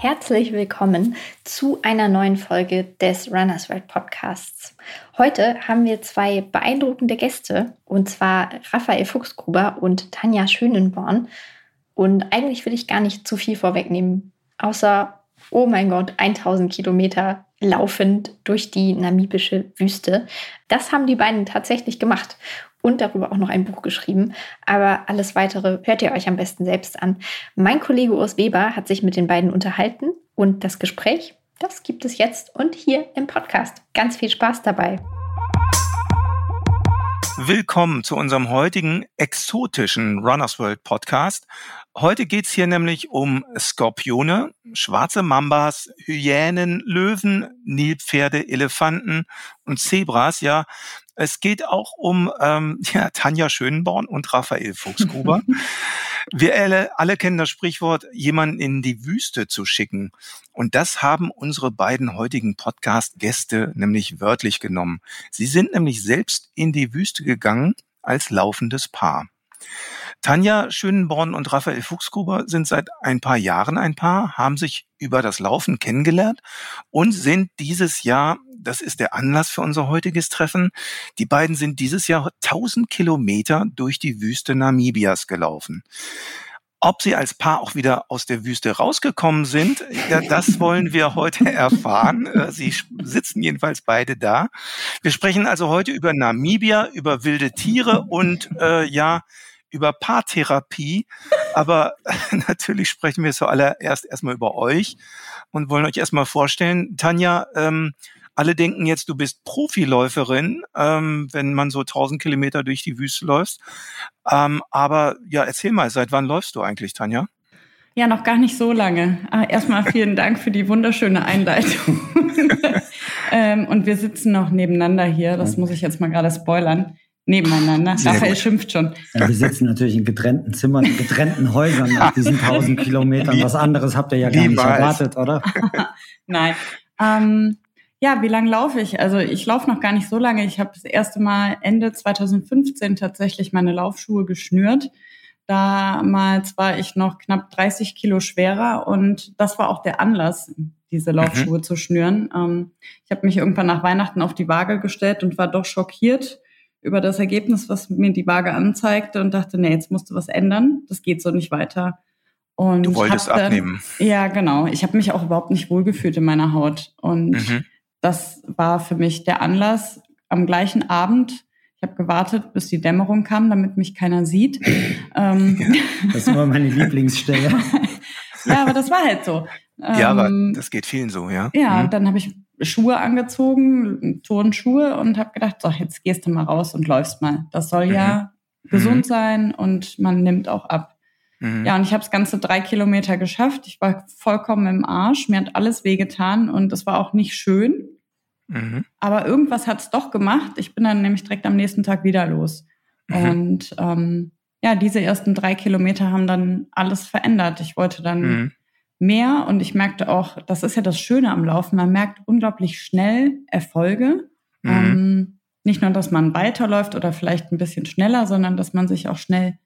Herzlich willkommen zu einer neuen Folge des Runners World Podcasts. Heute haben wir zwei beeindruckende Gäste, und zwar Raphael Fuchsgruber und Tanja Schönenborn. Und eigentlich will ich gar nicht zu viel vorwegnehmen, außer, oh mein Gott, 1000 Kilometer laufend durch die namibische Wüste. Das haben die beiden tatsächlich gemacht und darüber auch noch ein Buch geschrieben. Aber alles weitere hört ihr euch am besten selbst an. Mein Kollege Urs Weber hat sich mit den beiden unterhalten und das Gespräch, das gibt es jetzt und hier im Podcast. Ganz viel Spaß dabei. Willkommen zu unserem heutigen exotischen Runners World Podcast. Heute geht's hier nämlich um Skorpione, schwarze Mambas, Hyänen, Löwen, Nilpferde, Elefanten und Zebras. Ja, es geht auch um ähm, ja, Tanja Schönborn und Raphael Fuchsgruber. Wir alle, alle kennen das Sprichwort, jemanden in die Wüste zu schicken. Und das haben unsere beiden heutigen Podcast-Gäste nämlich wörtlich genommen. Sie sind nämlich selbst in die Wüste gegangen als laufendes Paar. Tanja Schönenborn und Raphael Fuchsgruber sind seit ein paar Jahren ein Paar, haben sich über das Laufen kennengelernt und sind dieses Jahr, das ist der Anlass für unser heutiges Treffen, die beiden sind dieses Jahr 1000 Kilometer durch die Wüste Namibias gelaufen. Ob sie als Paar auch wieder aus der Wüste rausgekommen sind, ja, das wollen wir heute erfahren. Äh, sie sitzen jedenfalls beide da. Wir sprechen also heute über Namibia, über wilde Tiere und äh, ja, über Paartherapie, aber natürlich sprechen wir zuallererst erstmal über euch und wollen euch erstmal vorstellen. Tanja, ähm, alle denken jetzt, du bist Profiläuferin, ähm, wenn man so 1000 Kilometer durch die Wüste läuft. Ähm, aber ja, erzähl mal, seit wann läufst du eigentlich, Tanja? Ja, noch gar nicht so lange. Ah, erstmal vielen Dank für die wunderschöne Einleitung. ähm, und wir sitzen noch nebeneinander hier. Das muss ich jetzt mal gerade spoilern nebeneinander. Sehr Raphael gut. schimpft schon. Ja, wir sitzen natürlich in getrennten Zimmern, in getrennten Häusern nach diesen tausend Kilometern. Was anderes habt ihr ja gar nicht erwartet, oder? Nein. Ähm, ja, wie lange laufe ich? Also ich laufe noch gar nicht so lange. Ich habe das erste Mal Ende 2015 tatsächlich meine Laufschuhe geschnürt. Damals war ich noch knapp 30 Kilo schwerer und das war auch der Anlass, diese Laufschuhe mhm. zu schnüren. Ähm, ich habe mich irgendwann nach Weihnachten auf die Waage gestellt und war doch schockiert, über das Ergebnis, was mir die Waage anzeigte und dachte, nee, jetzt musst du was ändern. Das geht so nicht weiter. Und du wolltest dann, abnehmen. Ja, genau. Ich habe mich auch überhaupt nicht wohlgefühlt in meiner Haut. Und mhm. Das war für mich der Anlass. Am gleichen Abend, ich habe gewartet, bis die Dämmerung kam, damit mich keiner sieht. ähm, das ist immer meine Lieblingsstelle. ja, aber das war halt so. Ja, aber ähm, das geht vielen so, ja. Ja, mhm. dann habe ich Schuhe angezogen, Turnschuhe und habe gedacht, so, jetzt gehst du mal raus und läufst mal. Das soll mhm. ja gesund mhm. sein und man nimmt auch ab. Mhm. Ja, und ich habe das ganze drei Kilometer geschafft. Ich war vollkommen im Arsch. Mir hat alles wehgetan und es war auch nicht schön. Mhm. Aber irgendwas hat es doch gemacht. Ich bin dann nämlich direkt am nächsten Tag wieder los. Mhm. Und ähm, ja, diese ersten drei Kilometer haben dann alles verändert. Ich wollte dann mhm mehr und ich merkte auch, das ist ja das Schöne am Laufen, man merkt unglaublich schnell Erfolge. Mhm. Ähm, nicht nur, dass man weiterläuft oder vielleicht ein bisschen schneller, sondern dass man sich auch schnell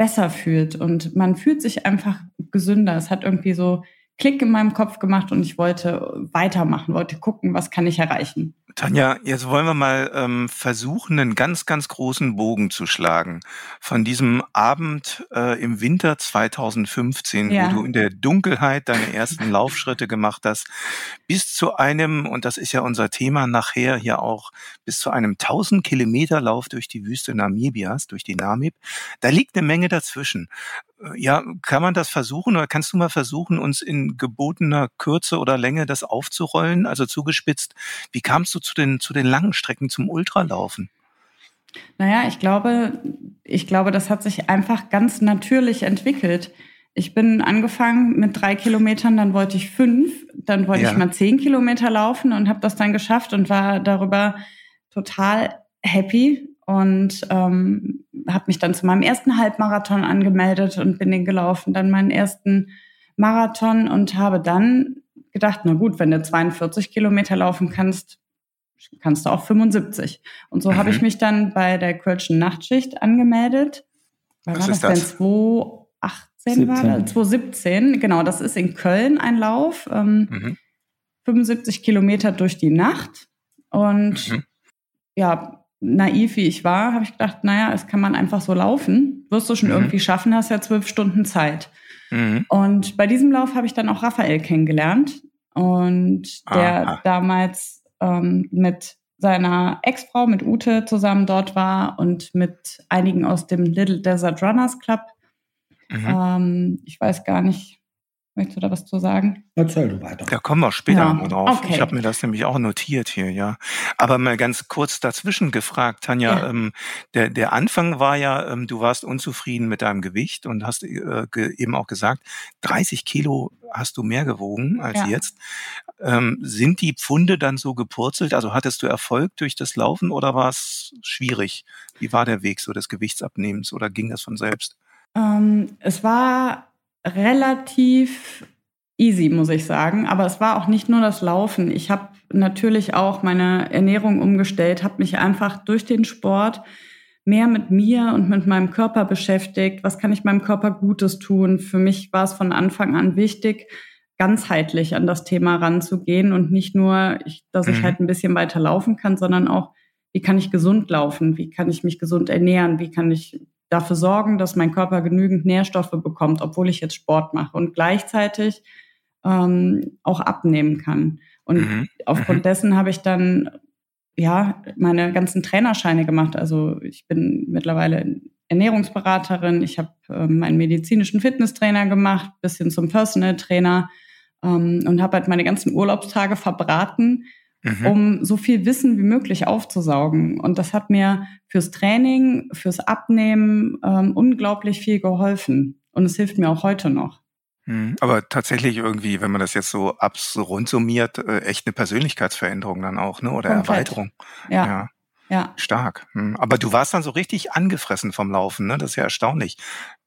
besser fühlt und man fühlt sich einfach gesünder. Es hat irgendwie so Klick in meinem Kopf gemacht und ich wollte weitermachen, wollte gucken, was kann ich erreichen. Tanja, jetzt wollen wir mal ähm, versuchen, einen ganz, ganz großen Bogen zu schlagen. Von diesem Abend äh, im Winter 2015, ja. wo du in der Dunkelheit deine ersten Laufschritte gemacht hast, bis zu einem, und das ist ja unser Thema nachher hier auch, bis zu einem 1000 Kilometer Lauf durch die Wüste Namibias, durch die Namib. Da liegt eine Menge dazwischen. Ja, kann man das versuchen oder kannst du mal versuchen, uns in gebotener Kürze oder Länge das aufzurollen, also zugespitzt? Wie kamst du zu den, zu den langen Strecken, zum Ultralaufen? Naja, ich glaube, ich glaube, das hat sich einfach ganz natürlich entwickelt. Ich bin angefangen mit drei Kilometern, dann wollte ich fünf, dann wollte ja. ich mal zehn Kilometer laufen und habe das dann geschafft und war darüber total happy und ähm, habe mich dann zu meinem ersten Halbmarathon angemeldet und bin den gelaufen, dann meinen ersten Marathon und habe dann gedacht, na gut, wenn du 42 Kilometer laufen kannst, kannst du auch 75. Und so mhm. habe ich mich dann bei der Kölschen Nachtschicht angemeldet. Wann Was war das, das denn? 17. war das? 2017, genau, das ist in Köln ein Lauf. Ähm, mhm. 75 Kilometer durch die Nacht. Und mhm. ja, naiv wie ich war, habe ich gedacht, naja, es kann man einfach so laufen. Wirst du schon mhm. irgendwie schaffen, hast ja zwölf Stunden Zeit. Mhm. Und bei diesem Lauf habe ich dann auch Raphael kennengelernt. Und der Aha. damals ähm, mit seiner Ex-Frau, mit Ute, zusammen dort war und mit einigen aus dem Little Desert Runners Club. Mhm. Ähm, ich weiß gar nicht, Möchtest du da was zu sagen? Erzähl du weiter. Da kommen wir später ja. drauf. Okay. Ich habe mir das nämlich auch notiert hier, ja. Aber mal ganz kurz dazwischen gefragt, Tanja, ja. ähm, der, der Anfang war ja, ähm, du warst unzufrieden mit deinem Gewicht und hast äh, eben auch gesagt, 30 Kilo hast du mehr gewogen als ja. jetzt. Ähm, sind die Pfunde dann so gepurzelt? Also hattest du Erfolg durch das Laufen oder war es schwierig? Wie war der Weg so des Gewichtsabnehmens oder ging das von selbst? Ähm, es war relativ easy, muss ich sagen. Aber es war auch nicht nur das Laufen. Ich habe natürlich auch meine Ernährung umgestellt, habe mich einfach durch den Sport mehr mit mir und mit meinem Körper beschäftigt. Was kann ich meinem Körper Gutes tun? Für mich war es von Anfang an wichtig, ganzheitlich an das Thema ranzugehen und nicht nur, dass ich mhm. halt ein bisschen weiter laufen kann, sondern auch, wie kann ich gesund laufen? Wie kann ich mich gesund ernähren? Wie kann ich dafür sorgen, dass mein Körper genügend Nährstoffe bekommt, obwohl ich jetzt Sport mache und gleichzeitig ähm, auch abnehmen kann. Und mhm. aufgrund mhm. dessen habe ich dann ja meine ganzen Trainerscheine gemacht. Also ich bin mittlerweile Ernährungsberaterin, ich habe äh, meinen medizinischen Fitnesstrainer gemacht, bisschen zum Personal Trainer ähm, und habe halt meine ganzen Urlaubstage verbraten mhm. um so viel Wissen wie möglich aufzusaugen. Und das hat mir fürs Training, fürs Abnehmen ähm, unglaublich viel geholfen. Und es hilft mir auch heute noch. Mhm. Aber tatsächlich irgendwie, wenn man das jetzt so abs rund summiert, äh, echt eine Persönlichkeitsveränderung dann auch, ne? Oder Komplett. Erweiterung. Ja. ja. Ja. Stark. Hm. Aber du warst dann so richtig angefressen vom Laufen, ne? Das ist ja erstaunlich.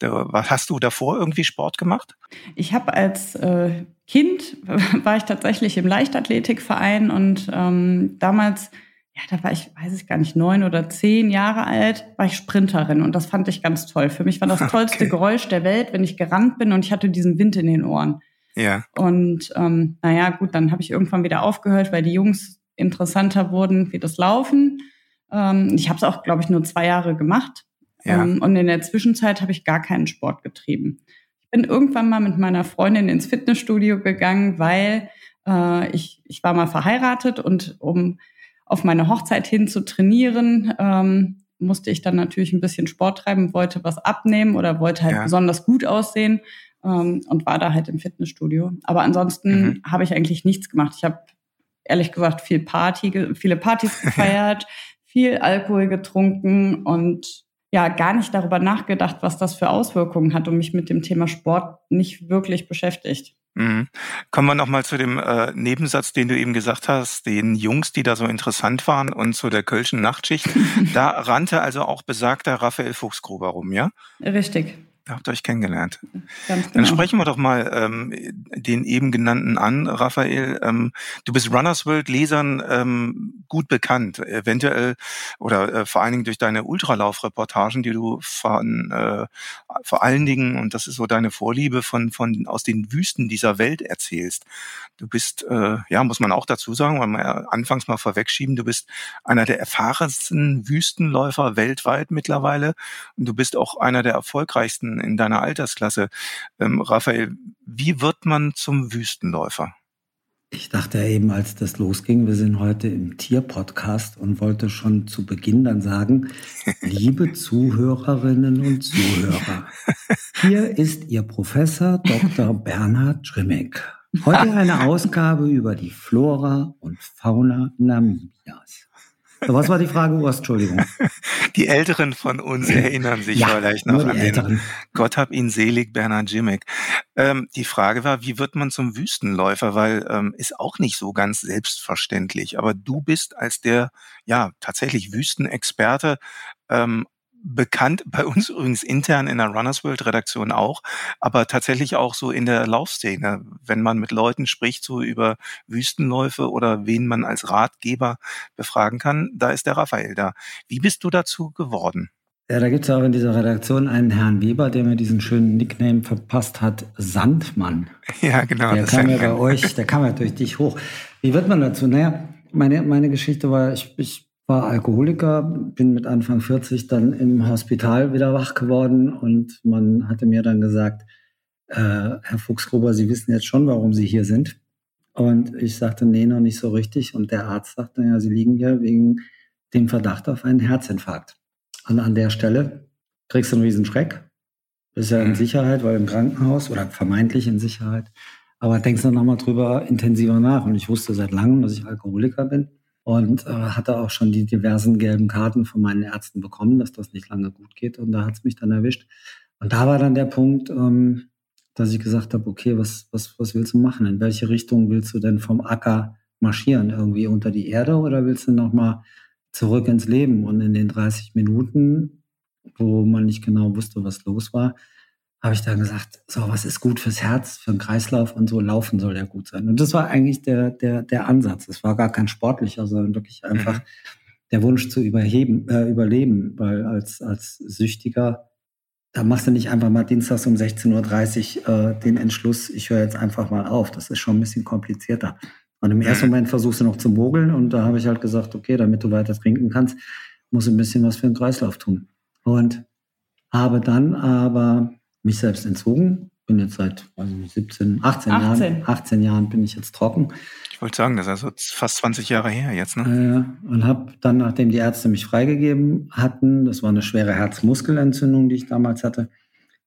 Was hast du davor irgendwie Sport gemacht? Ich habe als äh, Kind war ich tatsächlich im Leichtathletikverein und ähm, damals, ja, da war ich, weiß ich gar nicht, neun oder zehn Jahre alt, war ich Sprinterin und das fand ich ganz toll. Für mich war das tollste okay. Geräusch der Welt, wenn ich gerannt bin und ich hatte diesen Wind in den Ohren. Ja. Und ähm, naja, gut, dann habe ich irgendwann wieder aufgehört, weil die Jungs interessanter wurden wie das Laufen. Ähm, ich habe es auch, glaube ich, nur zwei Jahre gemacht. Ja. Ähm, und in der Zwischenzeit habe ich gar keinen Sport getrieben. Ich bin irgendwann mal mit meiner Freundin ins Fitnessstudio gegangen, weil äh, ich, ich war mal verheiratet und um auf meine Hochzeit hin zu trainieren, ähm, musste ich dann natürlich ein bisschen Sport treiben, wollte was abnehmen oder wollte halt ja. besonders gut aussehen ähm, und war da halt im Fitnessstudio. Aber ansonsten mhm. habe ich eigentlich nichts gemacht. Ich habe ehrlich gesagt viel Party, viele Partys gefeiert, viel Alkohol getrunken und ja, gar nicht darüber nachgedacht, was das für Auswirkungen hat und mich mit dem Thema Sport nicht wirklich beschäftigt. Mhm. Kommen wir nochmal zu dem äh, Nebensatz, den du eben gesagt hast, den Jungs, die da so interessant waren und zu der Kölschen Nachtschicht. da rannte also auch besagter Raphael Fuchsgruber rum, ja? Richtig. Habt ihr euch kennengelernt. Ganz genau. Dann sprechen wir doch mal ähm, den eben genannten an, Raphael. Ähm, du bist Runners World Lesern ähm, gut bekannt, eventuell oder äh, vor allen Dingen durch deine Ultralaufreportagen, die du von äh, vor allen Dingen und das ist so deine Vorliebe von von aus den Wüsten dieser Welt erzählst. Du bist äh, ja muss man auch dazu sagen, weil wir anfangs mal vorwegschieben, du bist einer der erfahrensten Wüstenläufer weltweit mittlerweile und du bist auch einer der erfolgreichsten in deiner Altersklasse. Ähm, Raphael, wie wird man zum Wüstenläufer? Ich dachte eben, als das losging, wir sind heute im Tierpodcast und wollte schon zu Beginn dann sagen, liebe Zuhörerinnen und Zuhörer, hier ist Ihr Professor Dr. Bernhard Schrimmeck. Heute eine Ausgabe über die Flora und Fauna Namibias. Was war die Frage, Urs? Entschuldigung. Die Älteren von uns erinnern sich ja, vielleicht noch an den Gott hab ihn selig, Bernhard Jimmick. Ähm, die Frage war, wie wird man zum Wüstenläufer? Weil ähm, ist auch nicht so ganz selbstverständlich. Aber du bist als der ja tatsächlich Wüstenexperte ähm, bekannt, bei uns übrigens intern in der Runners World Redaktion auch, aber tatsächlich auch so in der Laufszene, wenn man mit Leuten spricht, so über Wüstenläufe oder wen man als Ratgeber befragen kann, da ist der Raphael da. Wie bist du dazu geworden? Ja, da gibt es auch in dieser Redaktion einen Herrn Weber, der mir diesen schönen Nickname verpasst hat, Sandmann. Ja, genau. Der kam ja bei euch, der kam ja durch dich hoch. Wie wird man dazu? Naja, meine, meine Geschichte war, ich, ich war Alkoholiker, bin mit Anfang 40 dann im Hospital wieder wach geworden und man hatte mir dann gesagt, äh, Herr Fuchsgruber, Sie wissen jetzt schon, warum Sie hier sind. Und ich sagte, nee, noch nicht so richtig. Und der Arzt sagte, ja, Sie liegen hier wegen dem Verdacht auf einen Herzinfarkt. Und an der Stelle kriegst du einen riesen Schreck. Bist ja in mhm. Sicherheit, weil im Krankenhaus oder vermeintlich in Sicherheit. Aber denkst dann nochmal drüber intensiver nach. Und ich wusste seit langem, dass ich Alkoholiker bin und äh, hatte auch schon die diversen gelben Karten von meinen Ärzten bekommen, dass das nicht lange gut geht. Und da hat es mich dann erwischt. Und da war dann der Punkt, ähm, dass ich gesagt habe, okay, was, was, was willst du machen? In welche Richtung willst du denn vom Acker marschieren? Irgendwie unter die Erde oder willst du nochmal zurück ins Leben? Und in den 30 Minuten, wo man nicht genau wusste, was los war, habe ich dann gesagt, so, was ist gut fürs Herz, für den Kreislauf und so, laufen soll ja gut sein. Und das war eigentlich der, der, der Ansatz. Es war gar kein sportlicher, sondern wirklich einfach mhm. der Wunsch zu überheben, äh, überleben, weil als, als Süchtiger da machst du nicht einfach mal dienstags um 16.30 Uhr äh, den Entschluss, ich höre jetzt einfach mal auf. Das ist schon ein bisschen komplizierter. Und im ersten Moment versuchst du noch zu mogeln und da habe ich halt gesagt, okay, damit du weiter trinken kannst, muss ein bisschen was für den Kreislauf tun. Und habe dann aber mich selbst entzogen, bin jetzt seit also 17, 18, 18. Jahren, 18 Jahren bin ich jetzt trocken. Ich wollte sagen, das ist also fast 20 Jahre her jetzt, ne? Äh, und habe dann, nachdem die Ärzte mich freigegeben hatten, das war eine schwere Herzmuskelentzündung, die ich damals hatte,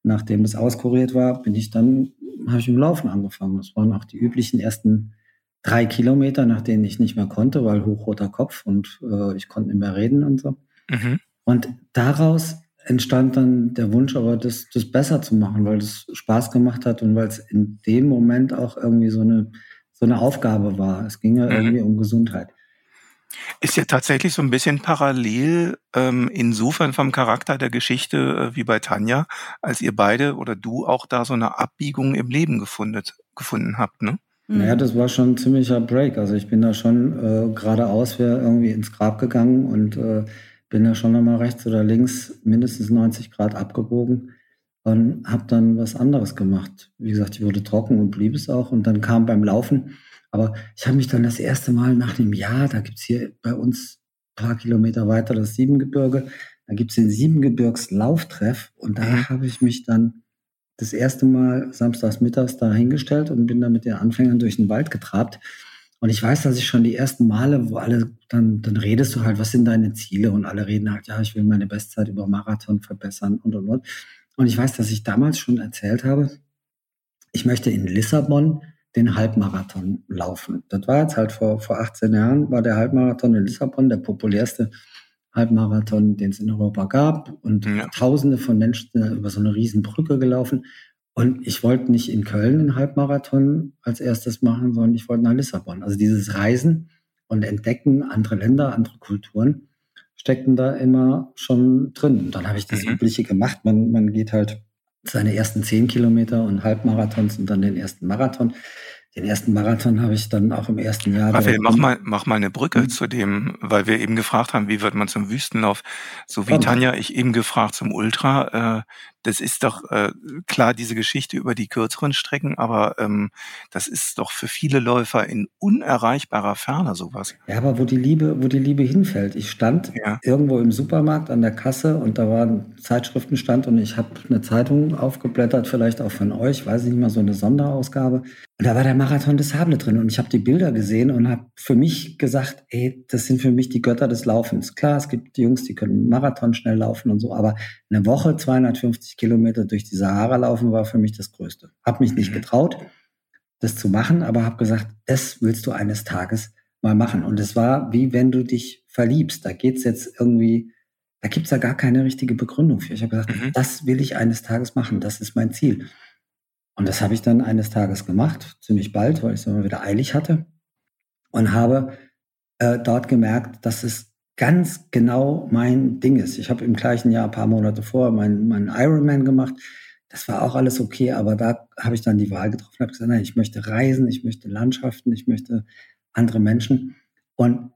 nachdem es auskuriert war, bin ich dann, habe ich im Laufen angefangen. Das waren auch die üblichen ersten drei Kilometer, nach denen ich nicht mehr konnte, weil hochroter Kopf und äh, ich konnte nicht mehr reden und so. Mhm. Und daraus entstand dann der Wunsch, aber das, das besser zu machen, weil das Spaß gemacht hat und weil es in dem Moment auch irgendwie so eine, so eine Aufgabe war. Es ging ja mhm. irgendwie um Gesundheit. Ist ja tatsächlich so ein bisschen parallel ähm, insofern vom Charakter der Geschichte äh, wie bei Tanja, als ihr beide oder du auch da so eine Abbiegung im Leben gefunden, gefunden habt, ne? Naja, das war schon ein ziemlicher Break. Also ich bin da schon äh, geradeaus irgendwie ins Grab gegangen und äh, bin ja schon nochmal rechts oder links mindestens 90 Grad abgebogen und habe dann was anderes gemacht. Wie gesagt, ich wurde trocken und blieb es auch. Und dann kam beim Laufen, aber ich habe mich dann das erste Mal nach einem Jahr, da gibt's hier bei uns ein paar Kilometer weiter das Siebengebirge, da gibt's den Siebengebirgslauftreff und da mhm. habe ich mich dann das erste Mal samstags mittags da hingestellt und bin dann mit den Anfängern durch den Wald getrabt. Und ich weiß, dass ich schon die ersten Male, wo alle, dann, dann redest du halt, was sind deine Ziele? Und alle reden halt, ja, ich will meine Bestzeit über Marathon verbessern und, und, und. Und ich weiß, dass ich damals schon erzählt habe, ich möchte in Lissabon den Halbmarathon laufen. Das war jetzt halt vor, vor 18 Jahren, war der Halbmarathon in Lissabon der populärste Halbmarathon, den es in Europa gab. Und ja. Tausende von Menschen sind über so eine riesen Brücke gelaufen. Und ich wollte nicht in Köln einen Halbmarathon als erstes machen, sondern ich wollte nach Lissabon. Also dieses Reisen und Entdecken andere Länder, andere Kulturen steckten da immer schon drin. Und dann habe ich das mhm. Übliche gemacht. Man, man geht halt seine ersten zehn Kilometer und Halbmarathons und dann den ersten Marathon. Den ersten Marathon habe ich dann auch im ersten Jahr. Raphael, mach mal, mach mal eine Brücke mhm. zu dem, weil wir eben gefragt haben, wie wird man zum Wüstenlauf? So wie Komm. Tanja, ich eben gefragt zum Ultra. Äh, das ist doch äh, klar diese Geschichte über die kürzeren Strecken, aber ähm, das ist doch für viele Läufer in unerreichbarer Ferne sowas. Ja, aber wo die Liebe, wo die Liebe hinfällt. Ich stand ja. irgendwo im Supermarkt an der Kasse und da war ein Zeitschriftenstand und ich habe eine Zeitung aufgeblättert, vielleicht auch von euch, weiß ich nicht mal, so eine Sonderausgabe. Und da war der Marathon des Sable drin und ich habe die Bilder gesehen und habe für mich gesagt, ey, das sind für mich die Götter des Laufens. Klar, es gibt die Jungs, die können Marathon schnell laufen und so, aber eine Woche 250 Kilometer durch die Sahara laufen war für mich das Größte. Hab mich nicht mhm. getraut, das zu machen, aber habe gesagt, das willst du eines Tages mal machen. Und es war wie wenn du dich verliebst. Da geht's jetzt irgendwie, da gibt's ja gar keine richtige Begründung für. Ich habe gesagt, mhm. das will ich eines Tages machen. Das ist mein Ziel. Und das habe ich dann eines Tages gemacht, ziemlich bald, weil ich es immer wieder eilig hatte. Und habe äh, dort gemerkt, dass es ganz genau mein Ding ist. Ich habe im gleichen Jahr, ein paar Monate vorher, meinen mein Ironman gemacht. Das war auch alles okay, aber da habe ich dann die Wahl getroffen, habe gesagt, nein, ich möchte reisen, ich möchte Landschaften, ich möchte andere Menschen. Und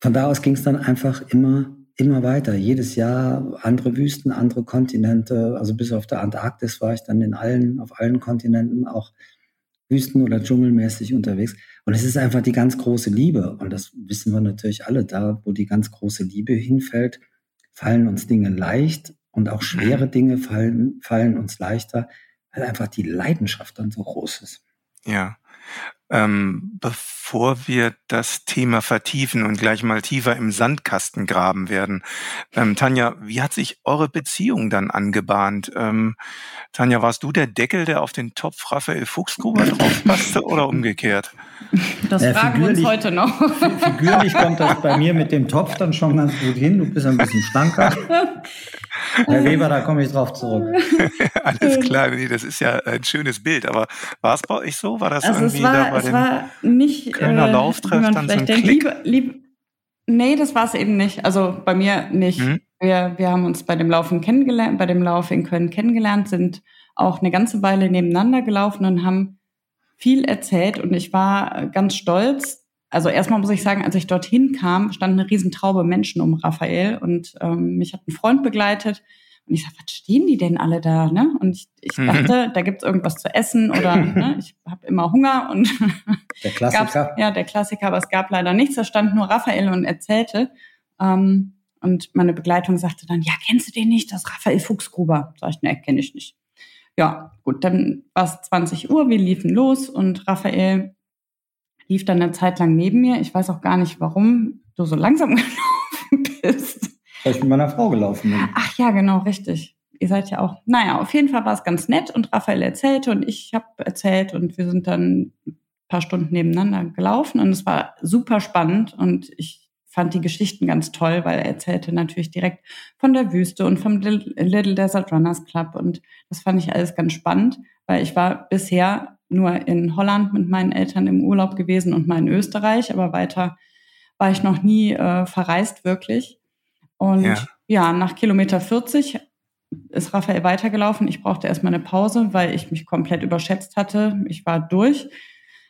von da aus ging es dann einfach immer immer weiter. Jedes Jahr andere Wüsten, andere Kontinente. Also bis auf der Antarktis war ich dann in allen, auf allen Kontinenten auch Wüsten- oder Dschungelmäßig unterwegs. Und es ist einfach die ganz große Liebe. Und das wissen wir natürlich alle. Da, wo die ganz große Liebe hinfällt, fallen uns Dinge leicht und auch schwere mhm. Dinge fallen, fallen uns leichter, weil einfach die Leidenschaft dann so groß ist. Ja. Ähm, bevor wir das Thema vertiefen und gleich mal tiefer im Sandkasten graben werden, ähm, Tanja, wie hat sich eure Beziehung dann angebahnt? Ähm, Tanja, warst du der Deckel, der auf den Topf Raphael Fuchsgruber drauf passte oder umgekehrt? Das äh, fragen wir uns heute noch. Figürlich kommt das bei mir mit dem Topf dann schon ganz gut hin. Du bist ein bisschen schlanker. Herr Weber, da komme ich drauf zurück. Alles klar, nee, das ist ja ein schönes Bild. Aber war es bei euch so? War das also irgendwie es war, da bei es dem war nicht, Kölner äh, Lauftreff dann so ein. Klick? Liebe, lieb, nee, das war es eben nicht. Also bei mir nicht. Mhm. Wir, wir haben uns bei dem Laufen kennengelernt, bei dem Lauf in Köln kennengelernt, sind auch eine ganze Weile nebeneinander gelaufen und haben viel erzählt und ich war ganz stolz. Also erstmal muss ich sagen, als ich dorthin kam, stand eine Riesentraube Menschen um Raphael und ähm, mich hat ein Freund begleitet und ich sagte, was stehen die denn alle da? Ne? Und ich, ich Mhm. dachte, da gibt's irgendwas zu essen oder ne, ich habe immer Hunger und Der Klassiker. ja, der Klassiker, aber es gab leider nichts. Da stand nur Raphael und erzählte. Ähm, und meine Begleitung sagte dann, ja, kennst du den nicht? Das ist Raphael Fuchsgruber. Sag ich, ne, kenne ich nicht. Ja, gut, dann war es 20 Uhr, wir liefen los und Raphael lief dann eine Zeit lang neben mir. Ich weiß auch gar nicht, warum du so langsam gelaufen bist. Weil ich mit meiner Frau gelaufen bin. Ach ja, genau, richtig. Ihr seid ja auch. Naja, auf jeden Fall war es ganz nett und Raphael erzählte und ich habe erzählt und wir sind dann ein paar Stunden nebeneinander gelaufen und es war super spannend und ich fand die Geschichten ganz toll, weil er erzählte natürlich direkt von der Wüste und vom Little Desert Runners Club und das fand ich alles ganz spannend, weil ich war bisher nur in Holland mit meinen Eltern im Urlaub gewesen und mal in Österreich, aber weiter war ich noch nie äh, verreist wirklich. Und Ja. ja. nach Kilometer 40 ist Raphael weitergelaufen. Ich brauchte erstmal eine Pause, weil ich mich komplett überschätzt hatte. Ich war durch,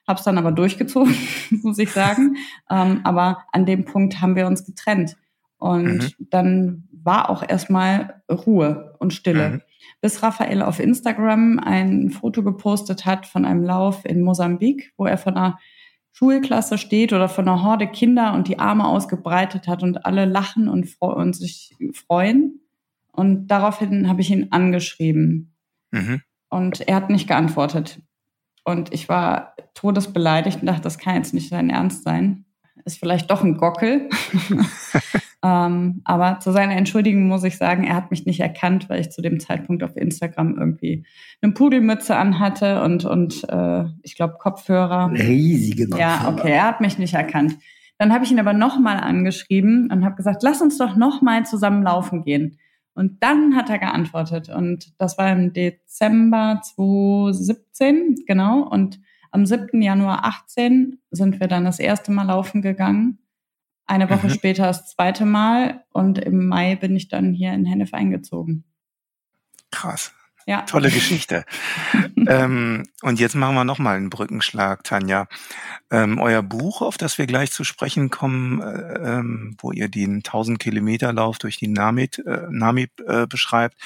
habe es dann aber durchgezogen, muss ich sagen. ähm, aber an dem Punkt haben wir uns getrennt. Und dann war auch erstmal Ruhe und Stille. Mhm. Bis Raphael auf Instagram ein Foto gepostet hat von einem Lauf in Mosambik, wo er von einer Schulklasse steht oder von einer Horde Kinder und die Arme ausgebreitet hat und alle lachen und, und sich freuen. Und daraufhin habe ich ihn angeschrieben Mhm. und er hat nicht geantwortet. Und ich war todesbeleidigt und dachte, das kann jetzt nicht sein Ernst sein. Ist vielleicht doch ein Gockel. ähm, aber zu seiner Entschuldigung muss ich sagen, er hat mich nicht erkannt, weil ich zu dem Zeitpunkt auf Instagram irgendwie eine Pudelmütze anhatte und, und äh, ich glaube Kopfhörer. Riesige Ja, Kopfhörer. okay, er hat mich nicht erkannt. Dann habe ich ihn aber nochmal angeschrieben und habe gesagt, lass uns doch nochmal zusammen laufen gehen. Und dann hat er geantwortet. Und das war im Dezember 2017, genau. Und am 7. Januar 18 sind wir dann das erste Mal laufen gegangen. Eine Woche Mhm. später das zweite Mal. Und im Mai bin ich dann hier in Hennef eingezogen. Krass. Ja. Tolle Geschichte. ähm, und jetzt machen wir nochmal einen Brückenschlag, Tanja. Ähm, euer Buch, auf das wir gleich zu sprechen kommen, äh, ähm, wo ihr den 1000 Kilometer Lauf durch die Namib, äh, Namib äh, beschreibt,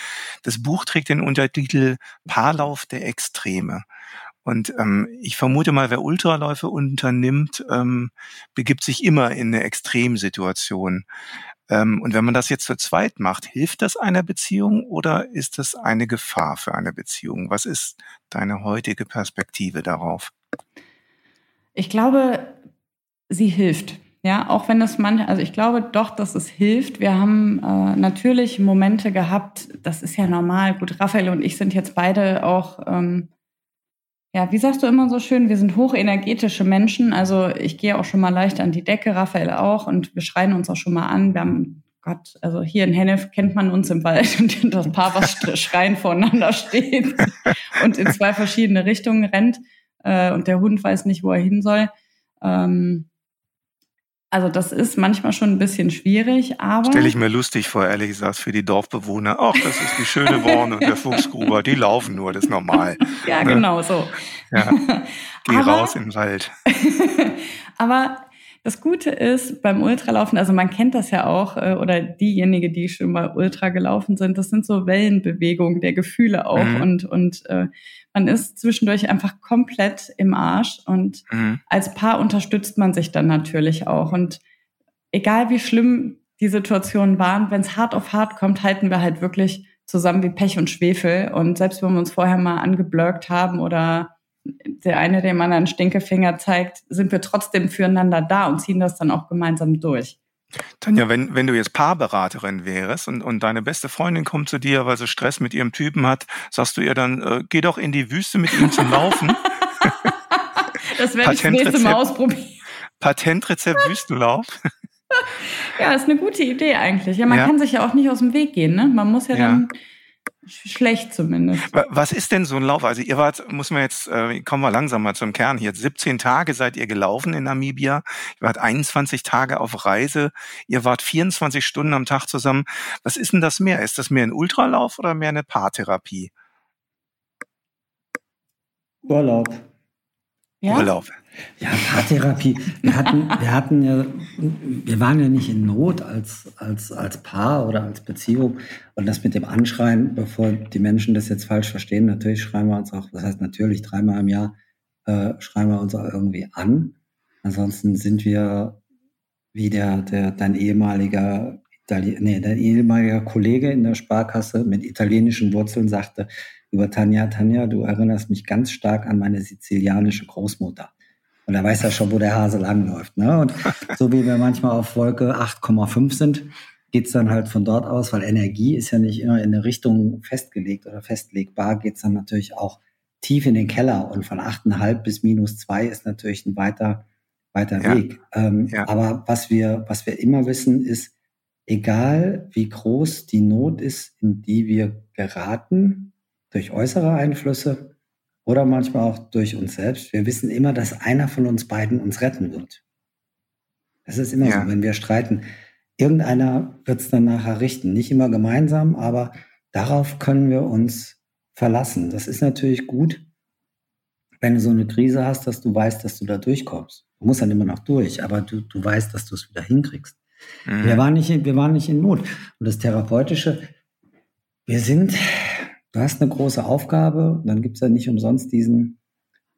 das Buch trägt den Untertitel Paarlauf der Extreme. Und ähm, ich vermute mal, wer Ultraläufe unternimmt, ähm, begibt sich immer in eine Extremsituation. Ähm, und wenn man das jetzt zu zweit macht, hilft das einer Beziehung oder ist das eine Gefahr für eine Beziehung? Was ist deine heutige Perspektive darauf? Ich glaube, sie hilft. Ja, auch wenn es manche, also ich glaube doch, dass es hilft. Wir haben äh, natürlich Momente gehabt, das ist ja normal. Gut, Raphael und ich sind jetzt beide auch, ähm, ja, wie sagst du immer so schön, wir sind hochenergetische Menschen. Also ich gehe auch schon mal leicht an die Decke, Raphael auch, und wir schreien uns auch schon mal an. Wir haben, Gott, also hier in Hennef kennt man uns im Wald und das Paar, was schreien voreinander steht und in zwei verschiedene Richtungen rennt äh, und der Hund weiß nicht, wo er hin soll. Ähm, also das ist manchmal schon ein bisschen schwierig, aber Stelle ich mir lustig vor, ehrlich gesagt, für die Dorfbewohner. Ach, das ist die schöne Worn und der Fuchsgruber, die laufen nur, das ist normal. ja ne? genau so. Ja, geh Aber- raus in den Wald. aber Das Gute ist beim Ultralaufen, also man kennt das ja auch, äh, oder diejenigen, die schon mal Ultra gelaufen sind, das sind so Wellenbewegungen der Gefühle auch mhm. und, und äh, man ist zwischendurch einfach komplett im Arsch und mhm. als Paar unterstützt man sich dann natürlich auch und egal wie schlimm die Situationen waren, wenn es hart auf hart kommt, halten wir halt wirklich zusammen wie Pech und Schwefel und selbst wenn wir uns vorher mal angeblurkt haben oder der eine dem anderen Stinkefinger zeigt, sind wir trotzdem füreinander da und ziehen das dann auch gemeinsam durch. Tanja, wenn, wenn du jetzt Paarberaterin wärst und, und deine beste Freundin kommt zu dir, weil sie Stress mit ihrem Typen hat, sagst du ihr dann, äh, geh doch in die Wüste mit ihm zum Laufen. das werde ich das nächste Mal ausprobieren. Patentrezept Wüstenlauf. ja, ist eine gute Idee eigentlich. Ja, man ja. kann sich ja auch nicht aus dem Weg gehen, ne? Man muss ja, ja. dann Schlecht zumindest. Was ist denn so ein Lauf? Also ihr wart, muss man jetzt, äh, kommen wir langsam mal zum Kern hier. 17 Tage seid ihr gelaufen in Namibia. Ihr wart 21 Tage auf Reise. Ihr wart 24 Stunden am Tag zusammen. Was ist denn das mehr? Ist das mehr ein Ultralauf oder mehr eine Paartherapie? Urlaub. Ja? Urlaub. Ja, Paartherapie. Wir hatten, wir hatten ja, wir waren ja nicht in Not als, als, als Paar oder als Beziehung. Und das mit dem Anschreien, bevor die Menschen das jetzt falsch verstehen, natürlich schreien wir uns auch, das heißt natürlich dreimal im Jahr äh, schreien wir uns auch irgendwie an. Ansonsten sind wir wie der, der dein ehemaliger nee, dein ehemaliger Kollege in der Sparkasse mit italienischen Wurzeln sagte über Tanja, Tanja, du erinnerst mich ganz stark an meine sizilianische Großmutter. Und er weiß ja schon, wo der Hase langläuft. Ne? Und so wie wir manchmal auf Wolke 8,5 sind, geht's dann halt von dort aus, weil Energie ist ja nicht immer in eine Richtung festgelegt oder festlegbar, geht's dann natürlich auch tief in den Keller. Und von 8,5 bis minus 2 ist natürlich ein weiter, weiter ja. Weg. Ähm, ja. Aber was wir, was wir immer wissen, ist, egal wie groß die Not ist, in die wir geraten, durch äußere Einflüsse, oder manchmal auch durch uns selbst. Wir wissen immer, dass einer von uns beiden uns retten wird. Das ist immer ja. so, wenn wir streiten. Irgendeiner wird es dann nachher richten. Nicht immer gemeinsam, aber darauf können wir uns verlassen. Das ist natürlich gut, wenn du so eine Krise hast, dass du weißt, dass du da durchkommst. Du musst dann immer noch durch, aber du, du weißt, dass du es wieder hinkriegst. Mhm. Wir, waren nicht, wir waren nicht in Not. Und das Therapeutische, wir sind du hast eine große Aufgabe, dann gibt es ja nicht umsonst diesen,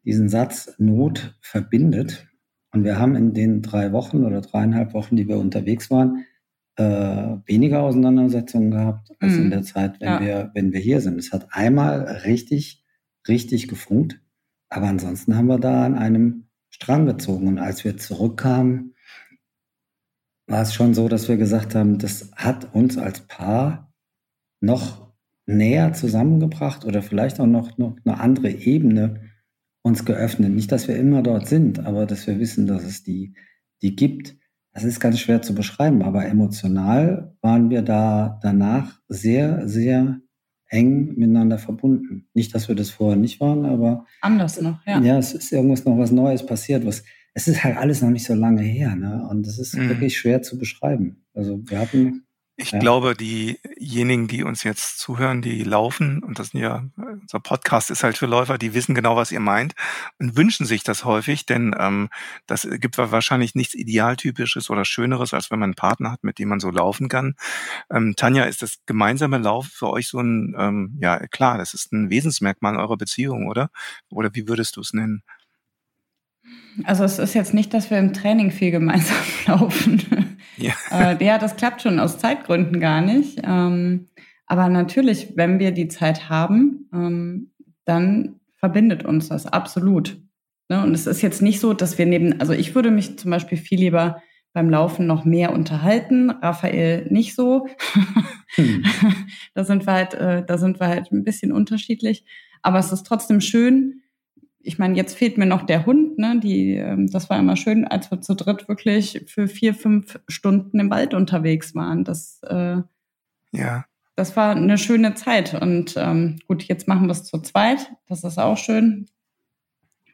diesen Satz, Not verbindet. Und wir haben in den drei Wochen oder dreieinhalb Wochen, die wir unterwegs waren, äh, weniger Auseinandersetzungen gehabt als mhm. in der Zeit, wenn, ja. wir, wenn wir hier sind. Es hat einmal richtig, richtig gefunkt, aber ansonsten haben wir da an einem Strang gezogen. Und als wir zurückkamen, war es schon so, dass wir gesagt haben, das hat uns als Paar noch näher zusammengebracht oder vielleicht auch noch, noch eine andere Ebene uns geöffnet. Nicht, dass wir immer dort sind, aber dass wir wissen, dass es die, die gibt. Das ist ganz schwer zu beschreiben, aber emotional waren wir da danach sehr, sehr eng miteinander verbunden. Nicht, dass wir das vorher nicht waren, aber anders noch, ja. Ja, es ist irgendwas noch was Neues passiert, was es ist halt alles noch nicht so lange her, ne? Und das ist mhm. wirklich schwer zu beschreiben. Also wir hatten ich ja. glaube, diejenigen, die uns jetzt zuhören, die laufen, und das sind ja, unser Podcast ist halt für Läufer, die wissen genau, was ihr meint und wünschen sich das häufig, denn ähm, das gibt wahrscheinlich nichts Idealtypisches oder Schöneres, als wenn man einen Partner hat, mit dem man so laufen kann. Ähm, Tanja, ist das gemeinsame Lauf für euch so ein, ähm, ja klar, das ist ein Wesensmerkmal eurer Beziehung, oder? Oder wie würdest du es nennen? Also es ist jetzt nicht, dass wir im Training viel gemeinsam laufen. Ja. äh, ja, das klappt schon aus Zeitgründen gar nicht. Ähm, aber natürlich, wenn wir die Zeit haben, ähm, dann verbindet uns das absolut. Ne? Und es ist jetzt nicht so, dass wir neben, also ich würde mich zum Beispiel viel lieber beim Laufen noch mehr unterhalten. Raphael nicht so. Hm. da sind wir halt, äh, da sind wir halt ein bisschen unterschiedlich. Aber es ist trotzdem schön, ich meine, jetzt fehlt mir noch der Hund, ne? Die, ähm, das war immer schön, als wir zu dritt wirklich für vier, fünf Stunden im Wald unterwegs waren. Das, äh, ja. das war eine schöne Zeit. Und ähm, gut, jetzt machen wir es zu zweit. Das ist auch schön.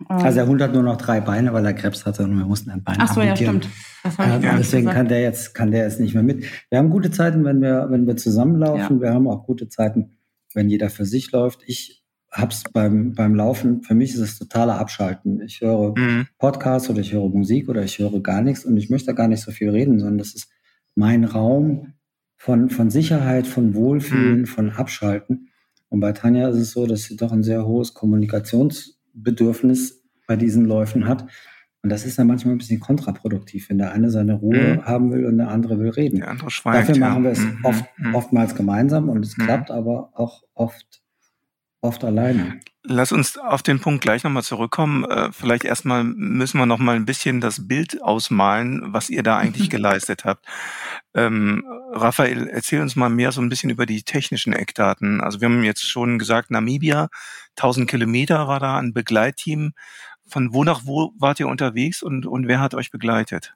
Also der Hund hat nur noch drei Beine, weil er Krebs hatte und wir mussten ein Bein Ach so, ja, stimmt. Äh, deswegen gesagt. kann der jetzt kann der jetzt nicht mehr mit. Wir haben gute Zeiten, wenn wir wenn wir zusammenlaufen. Ja. Wir haben auch gute Zeiten, wenn jeder für sich läuft. Ich hab's beim, beim Laufen, für mich ist es totaler Abschalten. Ich höre mhm. Podcasts oder ich höre Musik oder ich höre gar nichts und ich möchte gar nicht so viel reden, sondern das ist mein Raum von, von Sicherheit, von Wohlfühlen, mhm. von Abschalten. Und bei Tanja ist es so, dass sie doch ein sehr hohes Kommunikationsbedürfnis bei diesen Läufen hat. Und das ist dann manchmal ein bisschen kontraproduktiv, wenn der eine seine Ruhe mhm. haben will und der andere will reden. Der andere schweigt, Dafür machen wir es mhm. oft, mhm. oftmals gemeinsam und es mhm. klappt aber auch oft oft alleine. Lass uns auf den Punkt gleich nochmal zurückkommen. Äh, vielleicht erstmal müssen wir noch mal ein bisschen das Bild ausmalen, was ihr da eigentlich geleistet habt. Ähm, Raphael, erzähl uns mal mehr so ein bisschen über die technischen Eckdaten. Also wir haben jetzt schon gesagt, Namibia, 1000 Kilometer war da ein Begleitteam. Von wo nach wo wart ihr unterwegs und, und wer hat euch begleitet?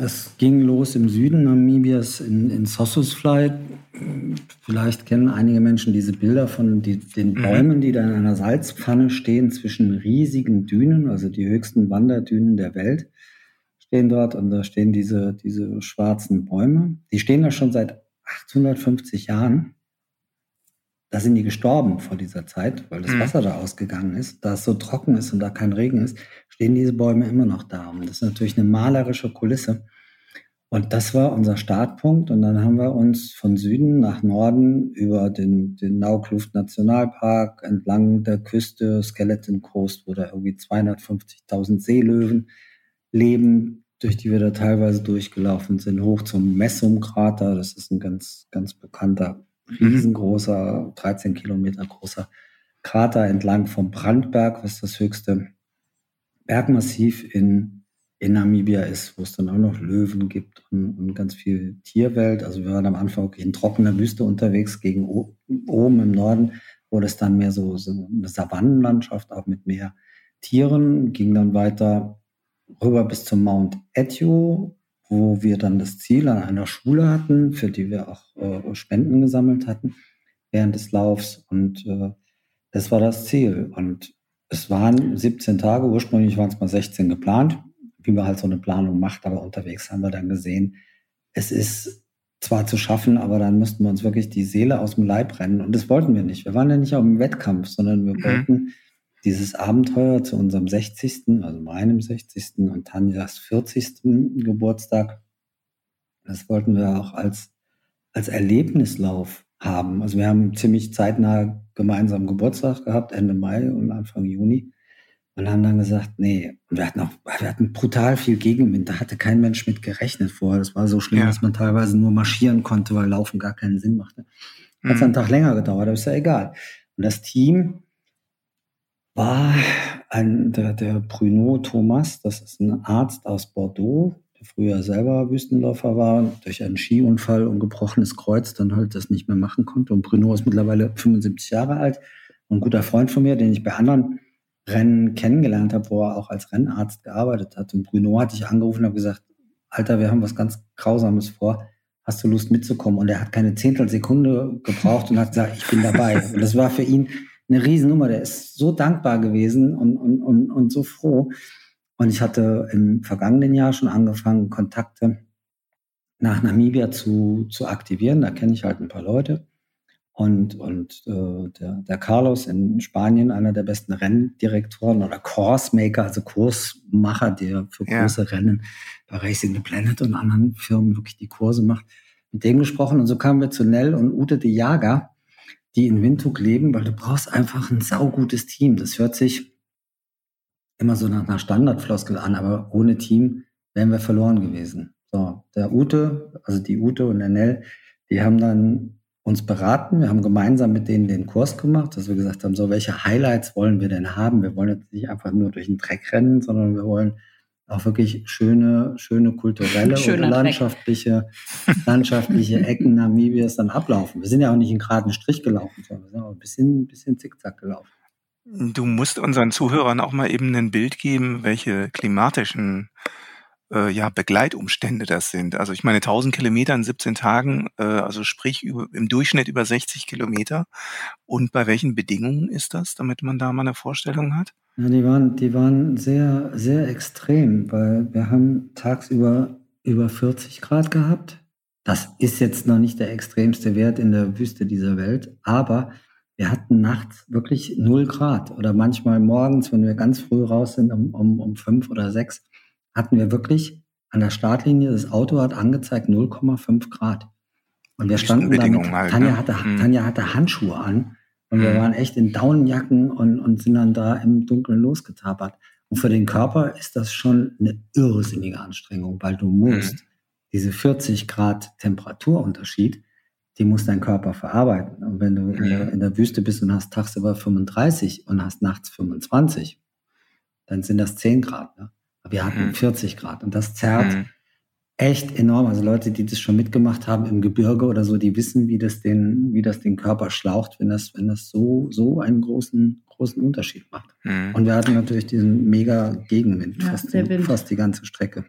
Das ging los im Süden Namibias in, in Sossusfly. Vielleicht kennen einige Menschen diese Bilder von die, den mhm. Bäumen, die da in einer Salzpfanne stehen zwischen riesigen Dünen, also die höchsten Wanderdünen der Welt stehen dort und da stehen diese, diese schwarzen Bäume. Die stehen da schon seit 850 Jahren. Da sind die gestorben vor dieser Zeit, weil das mhm. Wasser da ausgegangen ist. Da es so trocken ist und da kein Regen ist, stehen diese Bäume immer noch da. Und das ist natürlich eine malerische Kulisse. Und das war unser Startpunkt. Und dann haben wir uns von Süden nach Norden über den, den Naukluft Nationalpark entlang der Küste Skeleton Coast, wo da irgendwie 250.000 Seelöwen leben, durch die wir da teilweise durchgelaufen sind, hoch zum Messum-Krater. Das ist ein ganz, ganz bekannter, riesengroßer, 13 Kilometer großer Krater entlang vom Brandberg, was das höchste Bergmassiv in, in Namibia ist, wo es dann auch noch Löwen gibt und, und ganz viel Tierwelt. Also wir waren am Anfang okay in trockener Wüste unterwegs, gegen oben im Norden wurde es dann mehr so, so eine Savannenlandschaft, auch mit mehr Tieren, ging dann weiter rüber bis zum Mount Etio, wo wir dann das Ziel an einer Schule hatten, für die wir auch äh, Spenden gesammelt hatten während des Laufs. Und äh, das war das Ziel. Und es waren 17 Tage, ursprünglich waren es mal 16 geplant, wie man halt so eine Planung macht, aber unterwegs haben wir dann gesehen, es ist zwar zu schaffen, aber dann müssten wir uns wirklich die Seele aus dem Leib rennen. Und das wollten wir nicht. Wir waren ja nicht auf dem Wettkampf, sondern wir mhm. wollten dieses Abenteuer zu unserem 60., also meinem 60. und Tanjas 40. Geburtstag, das wollten wir auch als, als Erlebnislauf haben. Also wir haben ziemlich zeitnah gemeinsam Geburtstag gehabt, Ende Mai und Anfang Juni. Und haben dann gesagt, nee, und wir hatten auch, wir hatten brutal viel Gegenwind. Da hatte kein Mensch mit gerechnet vorher. Das war so schlimm, ja. dass man teilweise nur marschieren konnte, weil Laufen gar keinen Sinn machte. Hat mhm. einen Tag länger gedauert, aber ist ja egal. Und das Team war ein, der, der Bruno Thomas, das ist ein Arzt aus Bordeaux, früher selber Wüstenläufer war, durch einen Skiunfall und gebrochenes Kreuz dann halt das nicht mehr machen konnte. Und Bruno ist mittlerweile 75 Jahre alt, ein guter Freund von mir, den ich bei anderen Rennen kennengelernt habe, wo er auch als Rennarzt gearbeitet hat. Und Bruno hatte ich angerufen und habe gesagt, Alter, wir haben was ganz Grausames vor. Hast du Lust mitzukommen? Und er hat keine Zehntelsekunde gebraucht und hat gesagt, ich bin dabei. Und das war für ihn eine Riesennummer. Der ist so dankbar gewesen und, und, und, und so froh. Und ich hatte im vergangenen Jahr schon angefangen, Kontakte nach Namibia zu, zu aktivieren. Da kenne ich halt ein paar Leute. Und, und äh, der, der Carlos in Spanien, einer der besten Renndirektoren oder Coursemaker, also Kursmacher, der für ja. große Rennen bei Racing the Planet und anderen Firmen wirklich die Kurse macht, mit dem gesprochen. Und so kamen wir zu Nell und Ute de Jager, die in Windhoek leben, weil du brauchst einfach ein saugutes Team. Das hört sich immer so nach einer Standardfloskel an, aber ohne Team wären wir verloren gewesen. So, der Ute, also die Ute und der Nell, die haben dann uns beraten. Wir haben gemeinsam mit denen den Kurs gemacht, dass wir gesagt haben, so welche Highlights wollen wir denn haben? Wir wollen jetzt nicht einfach nur durch den Dreck rennen, sondern wir wollen auch wirklich schöne, schöne kulturelle Schöner oder landschaftliche, landschaftliche Ecken Namibias dann ablaufen. Wir sind ja auch nicht in geraden Strich gelaufen, sondern wir sind auch ein bisschen, ein bisschen zickzack gelaufen. Du musst unseren Zuhörern auch mal eben ein Bild geben, welche klimatischen äh, ja, Begleitumstände das sind. Also ich meine 1000 Kilometer in 17 Tagen, äh, also sprich über, im Durchschnitt über 60 Kilometer. Und bei welchen Bedingungen ist das, damit man da mal eine Vorstellung hat? Ja, die waren, die waren sehr, sehr extrem, weil wir haben tagsüber über 40 Grad gehabt. Das ist jetzt noch nicht der extremste Wert in der Wüste dieser Welt, aber wir hatten nachts wirklich null Grad oder manchmal morgens, wenn wir ganz früh raus sind, um, um, um fünf oder sechs, hatten wir wirklich an der Startlinie, das Auto hat angezeigt 0,5 Grad. Und wir standen damit, halt, Tanja, ne? hatte, mhm. Tanja hatte Handschuhe an und mhm. wir waren echt in Daunenjacken und, und sind dann da im Dunkeln losgetapert. Und für den Körper ist das schon eine irrsinnige Anstrengung, weil du musst mhm. diese 40 Grad Temperaturunterschied, die muss dein Körper verarbeiten. Und wenn du in der, in der Wüste bist und hast tagsüber 35 und hast nachts 25, dann sind das 10 Grad. Ne? Wir hatten 40 mhm. Grad und das zerrt mhm echt enorm. Also Leute, die das schon mitgemacht haben im Gebirge oder so, die wissen, wie das den, wie das den Körper schlaucht, wenn das, wenn das so, so einen großen, großen Unterschied macht. Mhm. Und wir hatten natürlich diesen mega Gegenwind, ja, fast, die, fast die ganze Strecke.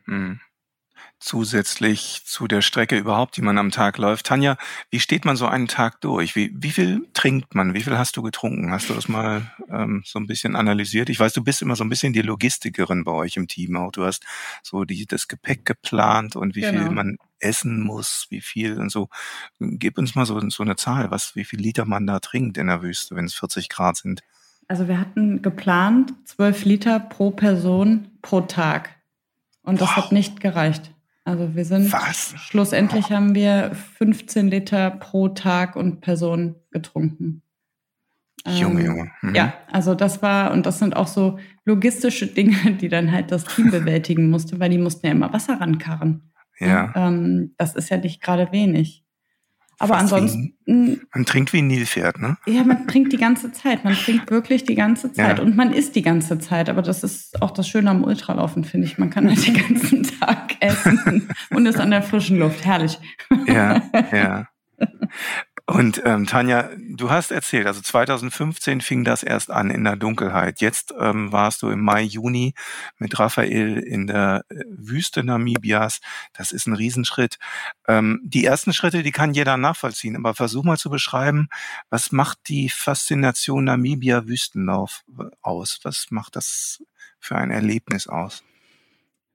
Zusätzlich zu der Strecke überhaupt, die man am Tag läuft. Tanja, wie steht man so einen Tag durch? Wie, wie viel trinkt man? Wie viel hast du getrunken? Hast du das mal ähm, so ein bisschen analysiert? Ich weiß, du bist immer so ein bisschen die Logistikerin bei euch im Team auch. Du hast so die, das Gepäck geplant und wie genau. viel man essen muss, wie viel und so. Gib uns mal so, so eine Zahl, was, wie viel Liter man da trinkt in der Wüste, wenn es 40 Grad sind. Also wir hatten geplant 12 Liter pro Person pro Tag. Und das wow. hat nicht gereicht. Also wir sind Was? schlussendlich oh. haben wir 15 Liter pro Tag und Person getrunken. Junge, ähm, Junge. Mhm. Ja, also das war, und das sind auch so logistische Dinge, die dann halt das Team bewältigen musste, weil die mussten ja immer Wasser rankarren. Ja. Und, ähm, das ist ja nicht gerade wenig. Aber Fast ansonsten. Wie, man trinkt wie ein Nilpferd, ne? Ja, man trinkt die ganze Zeit. Man trinkt wirklich die ganze Zeit. Ja. Und man isst die ganze Zeit. Aber das ist auch das Schöne am Ultralaufen, finde ich. Man kann halt den ganzen Tag essen und ist an der frischen Luft. Herrlich. Ja, ja. Und ähm, Tanja, du hast erzählt, also 2015 fing das erst an in der Dunkelheit. Jetzt ähm, warst du im Mai, Juni mit Raphael in der äh, Wüste Namibias. Das ist ein Riesenschritt. Ähm, die ersten Schritte, die kann jeder nachvollziehen, aber versuch mal zu beschreiben, was macht die Faszination Namibia Wüstenlauf aus? Was macht das für ein Erlebnis aus?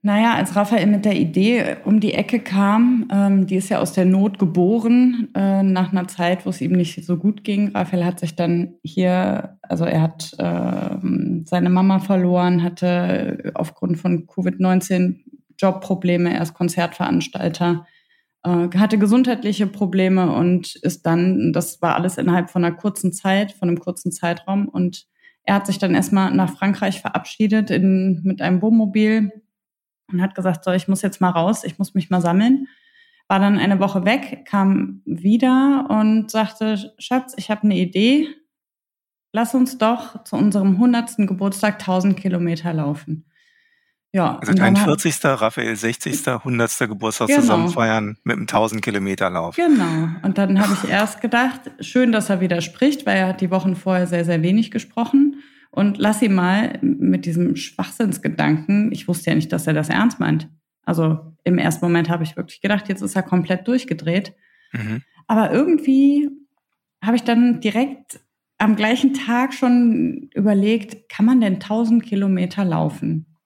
Naja, als Raphael mit der Idee um die Ecke kam, ähm, die ist ja aus der Not geboren, äh, nach einer Zeit, wo es ihm nicht so gut ging. Raphael hat sich dann hier, also er hat äh, seine Mama verloren, hatte aufgrund von Covid-19 Jobprobleme, er ist Konzertveranstalter, äh, hatte gesundheitliche Probleme und ist dann, das war alles innerhalb von einer kurzen Zeit, von einem kurzen Zeitraum und er hat sich dann erstmal nach Frankreich verabschiedet in, mit einem Wohnmobil und hat gesagt, so, ich muss jetzt mal raus, ich muss mich mal sammeln. War dann eine Woche weg, kam wieder und sagte, Schatz, ich habe eine Idee. Lass uns doch zu unserem 100. Geburtstag 1000 Kilometer laufen. Ja. Also dein 40. Raphael 60. 100. Geburtstag genau. zusammen feiern mit einem 1000 Kilometer Lauf. Genau. Und dann habe ich erst gedacht, schön, dass er widerspricht, weil er hat die Wochen vorher sehr, sehr wenig gesprochen und lass ihn mal mit diesem Schwachsinnsgedanken, ich wusste ja nicht, dass er das ernst meint. Also im ersten Moment habe ich wirklich gedacht, jetzt ist er komplett durchgedreht. Mhm. Aber irgendwie habe ich dann direkt am gleichen Tag schon überlegt, kann man denn 1000 Kilometer laufen?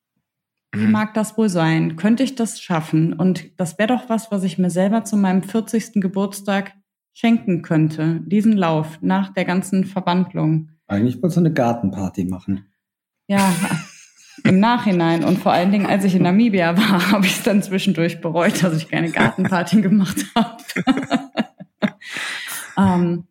Wie mhm. mag das wohl sein? Könnte ich das schaffen? Und das wäre doch was, was ich mir selber zu meinem 40. Geburtstag schenken könnte. Diesen Lauf nach der ganzen Verwandlung. Eigentlich wollte du eine Gartenparty machen. Ja, im Nachhinein. Und vor allen Dingen, als ich in Namibia war, habe ich es dann zwischendurch bereut, dass ich keine Gartenparty gemacht habe. ähm,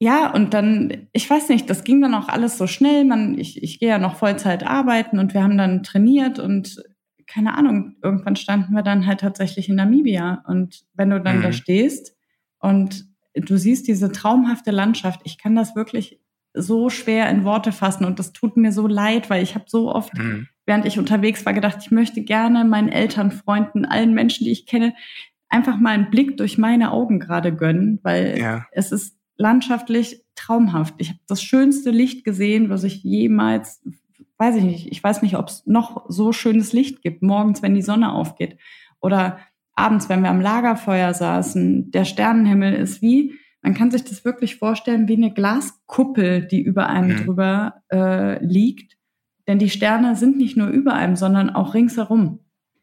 ja, und dann, ich weiß nicht, das ging dann auch alles so schnell. Man, ich, ich gehe ja noch Vollzeit arbeiten und wir haben dann trainiert und keine Ahnung, irgendwann standen wir dann halt tatsächlich in Namibia. Und wenn du dann mhm. da stehst und du siehst diese traumhafte Landschaft, ich kann das wirklich so schwer in Worte fassen und das tut mir so leid, weil ich habe so oft, mhm. während ich unterwegs war, gedacht, ich möchte gerne meinen Eltern, Freunden, allen Menschen, die ich kenne, einfach mal einen Blick durch meine Augen gerade gönnen, weil ja. es ist landschaftlich traumhaft. Ich habe das schönste Licht gesehen, was ich jemals, weiß ich nicht, ich weiß nicht, ob es noch so schönes Licht gibt, morgens, wenn die Sonne aufgeht oder abends, wenn wir am Lagerfeuer saßen. Der Sternenhimmel ist wie man kann sich das wirklich vorstellen wie eine Glaskuppel, die über einem mhm. drüber äh, liegt. Denn die Sterne sind nicht nur über einem, sondern auch ringsherum.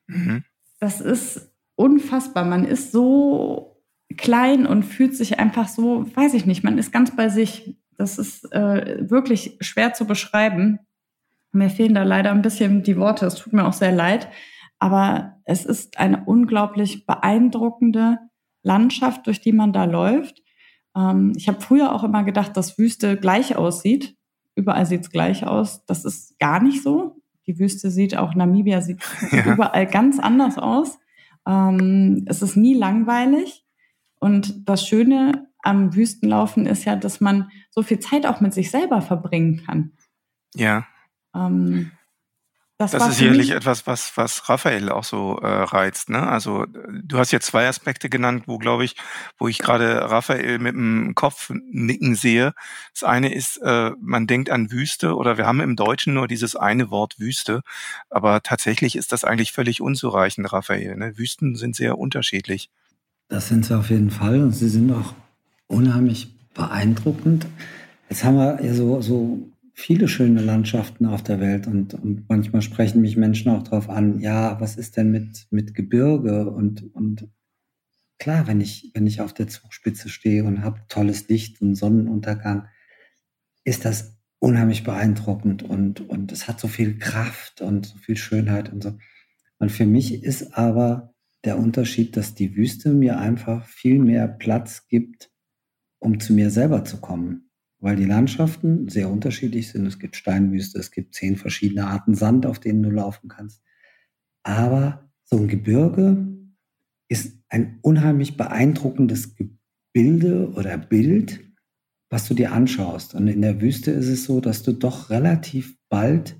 Mhm. Das ist unfassbar. Man ist so klein und fühlt sich einfach so, weiß ich nicht, man ist ganz bei sich. das ist äh, wirklich schwer zu beschreiben. Mir fehlen da leider ein bisschen die Worte. Es tut mir auch sehr leid. Aber es ist eine unglaublich beeindruckende Landschaft, durch die man da läuft. Ähm, ich habe früher auch immer gedacht, dass Wüste gleich aussieht. Überall sieht es gleich aus. Das ist gar nicht so. Die Wüste sieht auch Namibia sieht ja. überall ganz anders aus. Ähm, es ist nie langweilig. Und das Schöne am Wüstenlaufen ist ja, dass man so viel Zeit auch mit sich selber verbringen kann. Ja. Ähm, das, das ist sicherlich etwas, was, was Raphael auch so äh, reizt. Ne? Also du hast jetzt zwei Aspekte genannt, wo, glaube ich, wo ich gerade Raphael mit dem Kopf nicken sehe. Das eine ist, äh, man denkt an Wüste oder wir haben im Deutschen nur dieses eine Wort Wüste, aber tatsächlich ist das eigentlich völlig unzureichend, Raphael. Ne? Wüsten sind sehr unterschiedlich. Das sind sie auf jeden Fall und sie sind auch unheimlich beeindruckend. Jetzt haben wir ja so, so viele schöne Landschaften auf der Welt und, und manchmal sprechen mich Menschen auch darauf an, ja, was ist denn mit, mit Gebirge und, und klar, wenn ich, wenn ich auf der Zugspitze stehe und habe tolles Licht und Sonnenuntergang, ist das unheimlich beeindruckend und, und es hat so viel Kraft und so viel Schönheit und so. Und für mich ist aber der Unterschied, dass die Wüste mir einfach viel mehr Platz gibt, um zu mir selber zu kommen weil die Landschaften sehr unterschiedlich sind. Es gibt Steinwüste, es gibt zehn verschiedene Arten Sand, auf denen du laufen kannst. Aber so ein Gebirge ist ein unheimlich beeindruckendes Gebilde oder Bild, was du dir anschaust. Und in der Wüste ist es so, dass du doch relativ bald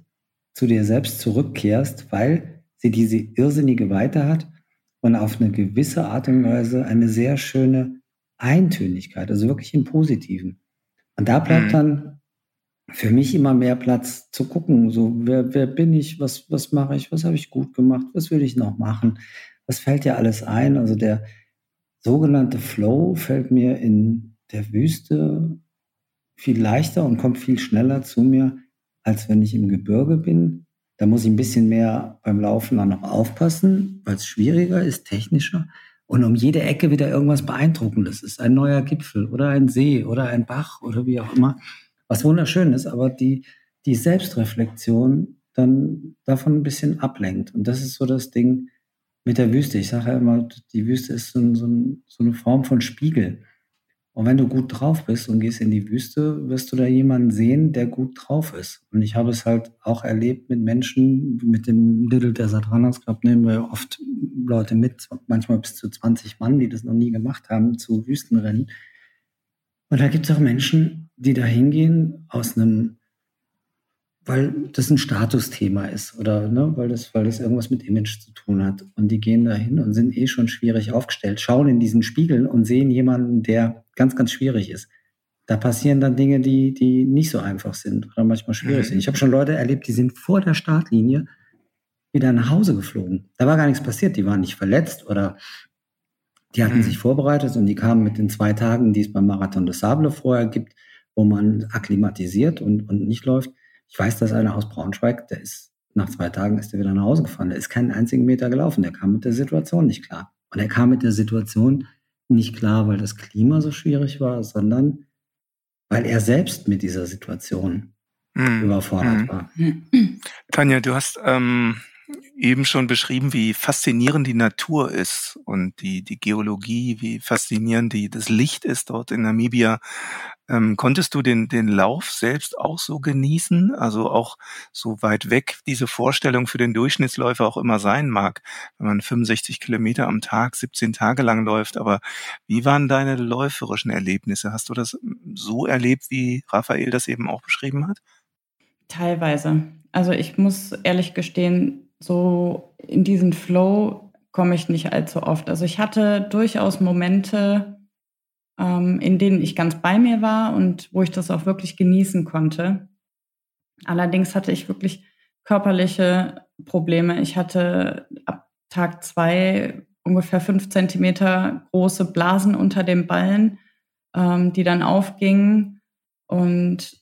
zu dir selbst zurückkehrst, weil sie diese irrsinnige Weite hat und auf eine gewisse Art und Weise eine sehr schöne Eintönigkeit, also wirklich im Positiven. Und da bleibt mhm. dann für mich immer mehr Platz zu gucken, so wer, wer bin ich, was, was mache ich, was habe ich gut gemacht, was will ich noch machen, was fällt dir alles ein. Also der sogenannte Flow fällt mir in der Wüste viel leichter und kommt viel schneller zu mir, als wenn ich im Gebirge bin. Da muss ich ein bisschen mehr beim Laufen dann noch aufpassen, weil es schwieriger ist, technischer und um jede Ecke wieder irgendwas Beeindruckendes ist. Ein neuer Gipfel oder ein See oder ein Bach oder wie auch immer. Was wunderschön ist, aber die, die Selbstreflexion dann davon ein bisschen ablenkt. Und das ist so das Ding mit der Wüste. Ich sage ja immer, die Wüste ist so, so, so eine Form von Spiegel. Und wenn du gut drauf bist und gehst in die Wüste, wirst du da jemanden sehen, der gut drauf ist. Und ich habe es halt auch erlebt mit Menschen, mit dem Little Desert Runners Club nehmen wir oft Leute mit, manchmal bis zu 20 Mann, die das noch nie gemacht haben, zu Wüstenrennen. Und da gibt es auch Menschen, die da hingehen aus einem weil das ein Statusthema ist oder ne, weil, das, weil das irgendwas mit Image zu tun hat. Und die gehen da hin und sind eh schon schwierig aufgestellt, schauen in diesen Spiegel und sehen jemanden, der ganz, ganz schwierig ist. Da passieren dann Dinge, die, die nicht so einfach sind oder manchmal schwierig mhm. sind. Ich habe schon Leute erlebt, die sind vor der Startlinie wieder nach Hause geflogen. Da war gar nichts passiert, die waren nicht verletzt oder die hatten mhm. sich vorbereitet und die kamen mit den zwei Tagen, die es beim Marathon des Sable vorher gibt, wo man akklimatisiert und, und nicht läuft ich weiß, dass einer aus Braunschweig, der ist nach zwei Tagen ist er wieder nach Hause gefahren. Der ist keinen einzigen Meter gelaufen. Der kam mit der Situation nicht klar. Und er kam mit der Situation nicht klar, weil das Klima so schwierig war, sondern weil er selbst mit dieser Situation mhm. überfordert mhm. war. Tanja, du hast ähm, eben schon beschrieben, wie faszinierend die Natur ist und die, die Geologie, wie faszinierend die, das Licht ist dort in Namibia. Ähm, konntest du den, den Lauf selbst auch so genießen? Also auch so weit weg diese Vorstellung für den Durchschnittsläufer auch immer sein mag, wenn man 65 Kilometer am Tag 17 Tage lang läuft. Aber wie waren deine läuferischen Erlebnisse? Hast du das so erlebt, wie Raphael das eben auch beschrieben hat? Teilweise. Also ich muss ehrlich gestehen, so in diesen Flow komme ich nicht allzu oft. Also ich hatte durchaus Momente, ähm, in denen ich ganz bei mir war und wo ich das auch wirklich genießen konnte. Allerdings hatte ich wirklich körperliche Probleme. Ich hatte ab Tag zwei ungefähr fünf Zentimeter große Blasen unter den Ballen, ähm, die dann aufgingen. Und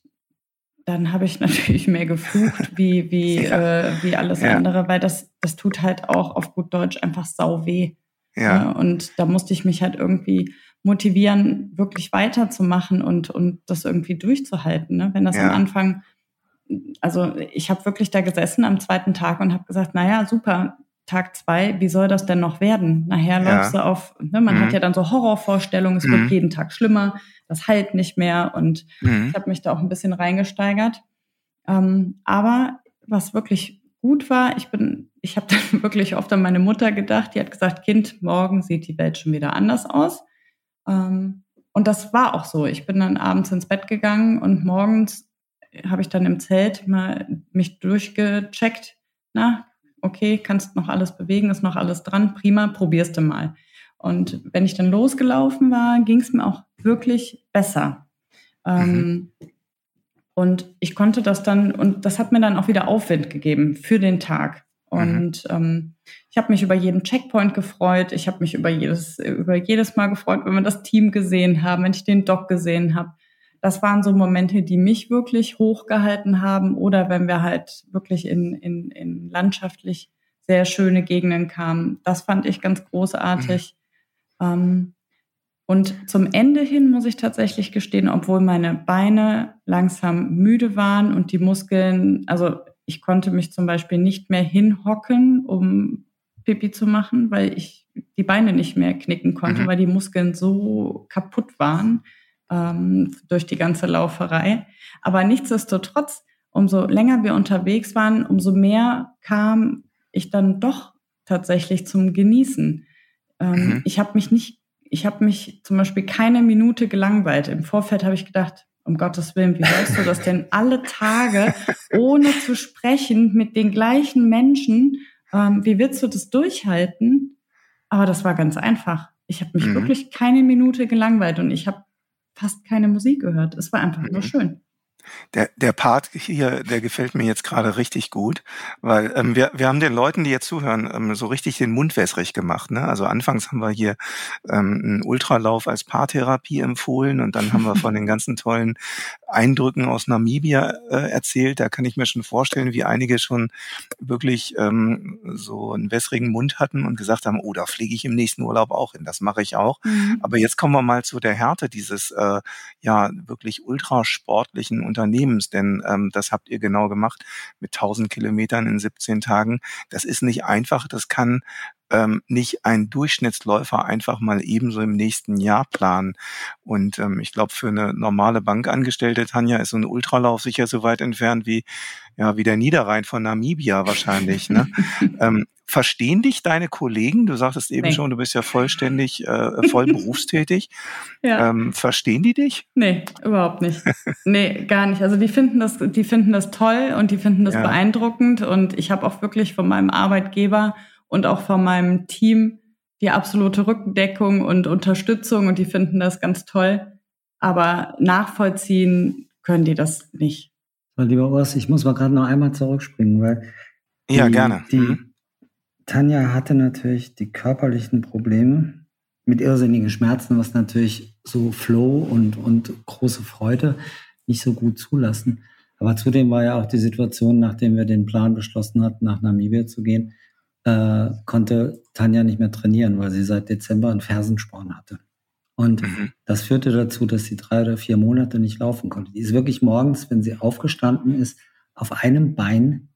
dann habe ich natürlich mehr geflucht wie, wie, ja. äh, wie alles ja. andere, weil das, das tut halt auch auf gut Deutsch einfach sau weh. Ja. Und da musste ich mich halt irgendwie motivieren, wirklich weiterzumachen und, und das irgendwie durchzuhalten. Ne? Wenn das ja. am Anfang, also ich habe wirklich da gesessen am zweiten Tag und habe gesagt, naja, super, Tag zwei, wie soll das denn noch werden? Nachher ja. läufst du auf, ne, man mhm. hat ja dann so Horrorvorstellungen, es mhm. wird jeden Tag schlimmer, das heilt nicht mehr und mhm. ich habe mich da auch ein bisschen reingesteigert. Ähm, aber was wirklich gut war, ich bin, ich habe dann wirklich oft an meine Mutter gedacht, die hat gesagt, Kind, morgen sieht die Welt schon wieder anders aus. Ähm, und das war auch so. Ich bin dann abends ins Bett gegangen und morgens habe ich dann im Zelt mal mich durchgecheckt. Na, okay, kannst noch alles bewegen, ist noch alles dran, prima, probierst du mal. Und wenn ich dann losgelaufen war, ging es mir auch wirklich besser. Ähm, mhm. und ich konnte das dann, und das hat mir dann auch wieder Aufwind gegeben für den Tag. Und mhm. ähm, ich habe mich über jeden Checkpoint gefreut. Ich habe mich über jedes, über jedes Mal gefreut, wenn wir das Team gesehen haben, wenn ich den Doc gesehen habe das waren so Momente, die mich wirklich hochgehalten haben. Oder wenn wir halt wirklich in, in, in landschaftlich sehr schöne Gegenden kamen. Das fand ich ganz großartig. Mhm. Ähm, und zum Ende hin muss ich tatsächlich gestehen, obwohl meine Beine langsam müde waren und die Muskeln, also ich konnte mich zum Beispiel nicht mehr hinhocken, um Pipi zu machen, weil ich die Beine nicht mehr knicken konnte, mhm. weil die Muskeln so kaputt waren ähm, durch die ganze Lauferei. Aber nichtsdestotrotz, umso länger wir unterwegs waren, umso mehr kam ich dann doch tatsächlich zum Genießen. Ähm, mhm. Ich habe mich nicht, ich habe mich zum Beispiel keine Minute gelangweilt. Im Vorfeld habe ich gedacht, um Gottes Willen, wie sollst du das denn alle Tage ohne zu sprechen mit den gleichen Menschen? Ähm, wie willst du das durchhalten? Aber das war ganz einfach. Ich habe mich mhm. wirklich keine Minute gelangweilt und ich habe fast keine Musik gehört. Es war einfach mhm. nur schön. Der, der Part hier, der gefällt mir jetzt gerade richtig gut, weil ähm, wir, wir haben den Leuten, die jetzt zuhören, ähm, so richtig den Mund wässrig gemacht. Ne? Also anfangs haben wir hier ähm, einen Ultralauf als Paartherapie empfohlen und dann haben wir von den ganzen tollen Eindrücken aus Namibia äh, erzählt. Da kann ich mir schon vorstellen, wie einige schon wirklich ähm, so einen wässrigen Mund hatten und gesagt haben, oh, da fliege ich im nächsten Urlaub auch hin. Das mache ich auch. Mhm. Aber jetzt kommen wir mal zu der Härte dieses äh, ja wirklich ultrasportlichen Unternehmens, denn ähm, das habt ihr genau gemacht mit 1000 Kilometern in 17 Tagen. Das ist nicht einfach, das kann ähm, nicht ein Durchschnittsläufer einfach mal ebenso im nächsten Jahr planen. Und ähm, ich glaube, für eine normale Bankangestellte, Tanja, ist so ein Ultralauf sicher so weit entfernt wie, ja, wie der Niederrhein von Namibia wahrscheinlich. Ne? ähm, verstehen dich deine Kollegen? Du sagtest eben nee. schon, du bist ja vollständig, äh, voll berufstätig. Ja. Ähm, verstehen die dich? Nee, überhaupt nicht. nee, gar nicht. Also die finden das, die finden das toll und die finden das ja. beeindruckend. Und ich habe auch wirklich von meinem Arbeitgeber und auch von meinem Team die absolute Rückendeckung und Unterstützung und die finden das ganz toll. Aber nachvollziehen können die das nicht. Lieber Urs, ich muss mal gerade noch einmal zurückspringen, weil die, ja, gerne. Die mhm. Tanja hatte natürlich die körperlichen Probleme mit irrsinnigen Schmerzen, was natürlich so Flow und, und große Freude nicht so gut zulassen. Aber zudem war ja auch die Situation, nachdem wir den Plan beschlossen hatten, nach Namibia zu gehen, äh, konnte Tanja nicht mehr trainieren, weil sie seit Dezember einen Fersensporn hatte. Und mhm. das führte dazu, dass sie drei oder vier Monate nicht laufen konnte. Die ist wirklich morgens, wenn sie aufgestanden ist, auf einem Bein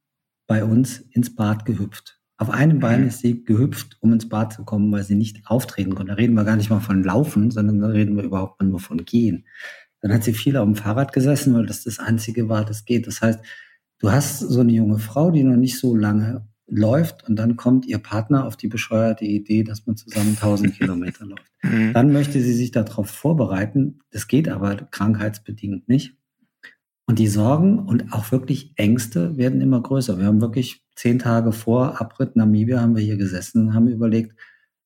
bei uns ins Bad gehüpft. Auf einem mhm. Bein ist sie gehüpft, um ins Bad zu kommen, weil sie nicht auftreten konnte. Da reden wir gar nicht mal von Laufen, sondern da reden wir überhaupt nur von Gehen. Dann hat sie viel auf dem Fahrrad gesessen, weil das das Einzige war, das geht. Das heißt, du hast so eine junge Frau, die noch nicht so lange läuft und dann kommt ihr Partner auf die bescheuerte Idee, dass man zusammen 1000 Kilometer läuft. Mhm. Dann möchte sie sich darauf vorbereiten. Das geht aber krankheitsbedingt nicht. Und die Sorgen und auch wirklich Ängste werden immer größer. Wir haben wirklich zehn Tage vor Abritt Namibia haben wir hier gesessen und haben überlegt,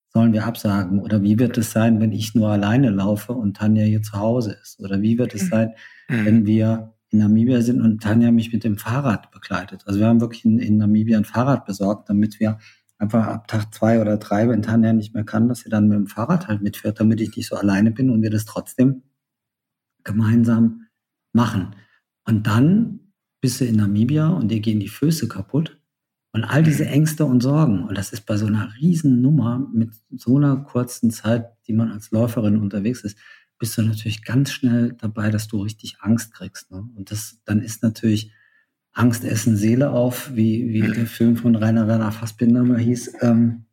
sollen wir absagen? Oder wie wird es sein, wenn ich nur alleine laufe und Tanja hier zu Hause ist? Oder wie wird es mhm. sein, mhm. wenn wir in Namibia sind und Tanja mich mit dem Fahrrad begleitet. Also wir haben wirklich in, in Namibia ein Fahrrad besorgt, damit wir einfach ab Tag zwei oder drei, wenn Tanja nicht mehr kann, dass sie dann mit dem Fahrrad halt mitfährt, damit ich nicht so alleine bin und wir das trotzdem gemeinsam machen. Und dann bist du in Namibia und dir gehen die Füße kaputt. Und all diese. Ängste und Sorgen, und das ist bei so einer riesen Nummer mit so einer kurzen Zeit, die man als Läuferin unterwegs ist, bist du natürlich ganz schnell dabei, dass du richtig Angst kriegst. Ne? Und das, dann ist natürlich Angst essen Seele auf, wie, wie mhm. der Film von Rainer Werner Fassbinder mal hieß. Ähm,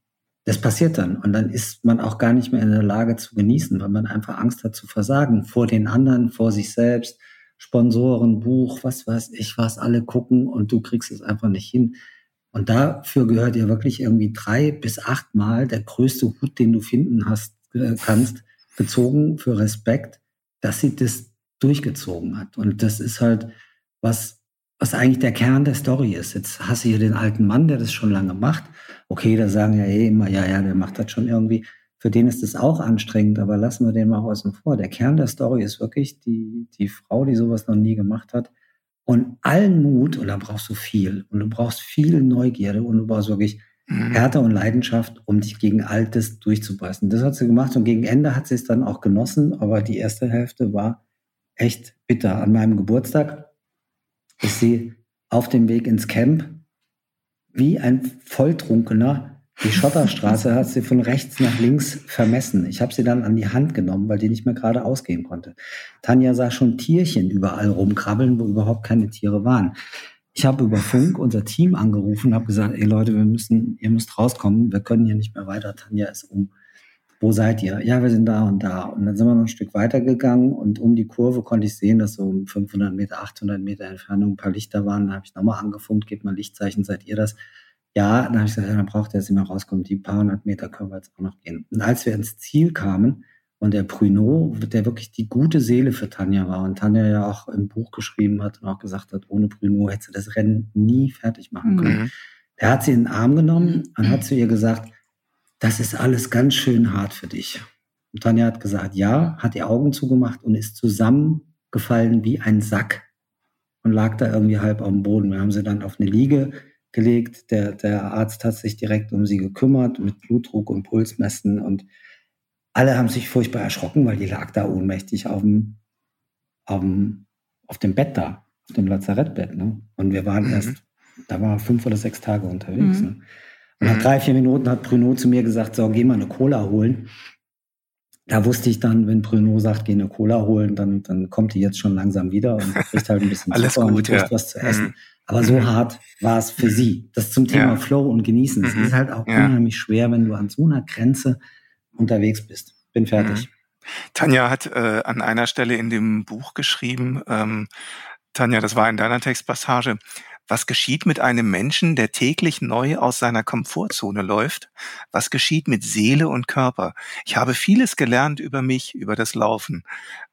das passiert dann. Und dann ist man auch gar nicht mehr in der Lage zu genießen, weil man einfach Angst hat zu versagen. Vor den anderen, vor sich selbst, Sponsoren, Buch, was weiß ich, was alle gucken und du kriegst es einfach nicht hin. Und dafür gehört ja wirklich irgendwie drei bis acht Mal der größte Hut, den du finden hast, äh, kannst, gezogen für Respekt, dass sie das durchgezogen hat. Und das ist halt was, was eigentlich der Kern der Story ist. Jetzt hast du hier den alten Mann, der das schon lange macht. Okay, da sagen ja eh immer, ja, ja, der macht das schon irgendwie. Für den ist es auch anstrengend, aber lassen wir den mal außen vor. Der Kern der Story ist wirklich die, die Frau, die sowas noch nie gemacht hat. Und allen Mut, und da brauchst du viel. Und du brauchst viel Neugierde und du brauchst wirklich mhm. Härte und Leidenschaft, um dich gegen Altes durchzubeißen. Das hat sie gemacht und gegen Ende hat sie es dann auch genossen, aber die erste Hälfte war echt bitter. An meinem Geburtstag ist sie auf dem Weg ins Camp wie ein Volltrunkener. Die Schotterstraße hat sie von rechts nach links vermessen. Ich habe sie dann an die Hand genommen, weil die nicht mehr gerade ausgehen konnte. Tanja sah schon Tierchen überall rumkrabbeln, wo überhaupt keine Tiere waren. Ich habe über Funk unser Team angerufen, habe gesagt, ey Leute, wir müssen, ihr müsst rauskommen, wir können hier nicht mehr weiter. Tanja ist um wo seid ihr? Ja, wir sind da und da. Und dann sind wir noch ein Stück weiter gegangen und um die Kurve konnte ich sehen, dass so um 500 Meter, 800 Meter Entfernung ein paar Lichter waren. Da habe ich nochmal angefunkt, gebt mal Lichtzeichen, seid ihr das? Ja, dann habe ich gesagt, ja, dann braucht er jetzt nicht mehr rauskommen. Die paar hundert Meter können wir jetzt auch noch gehen. Und als wir ins Ziel kamen und der Bruno, der wirklich die gute Seele für Tanja war und Tanja ja auch im Buch geschrieben hat und auch gesagt hat, ohne Bruno hätte sie das Rennen nie fertig machen können. Mhm. Der hat sie in den Arm genommen und hat zu ihr gesagt, das ist alles ganz schön hart für dich. Und Tanja hat gesagt, ja, hat die Augen zugemacht und ist zusammengefallen wie ein Sack und lag da irgendwie halb auf dem Boden. Wir haben sie dann auf eine Liege gelegt. Der, der Arzt hat sich direkt um sie gekümmert mit Blutdruck und Pulsmessen und alle haben sich furchtbar erschrocken, weil die lag da ohnmächtig auf dem, auf dem, auf dem Bett da, auf dem Lazarettbett. Ne? Und wir waren mhm. erst, da waren wir fünf oder sechs Tage unterwegs. Mhm. Ne? Und nach drei, vier Minuten hat Bruno zu mir gesagt, so, geh mal eine Cola holen. Da wusste ich dann, wenn Bruno sagt, geh eine Cola holen, dann, dann kommt die jetzt schon langsam wieder und kriegt halt ein bisschen Alles Zucker gut, und ja. was zu essen. Mhm. Aber so mhm. hart war es für sie. Das zum Thema ja. Flow und Genießen. Es mhm. ist halt auch ja. unheimlich schwer, wenn du an so einer Grenze unterwegs bist. Bin fertig. Mhm. Tanja hat äh, an einer Stelle in dem Buch geschrieben, ähm, Tanja, das war in deiner Textpassage, was geschieht mit einem Menschen, der täglich neu aus seiner Komfortzone läuft? Was geschieht mit Seele und Körper? Ich habe vieles gelernt über mich, über das Laufen.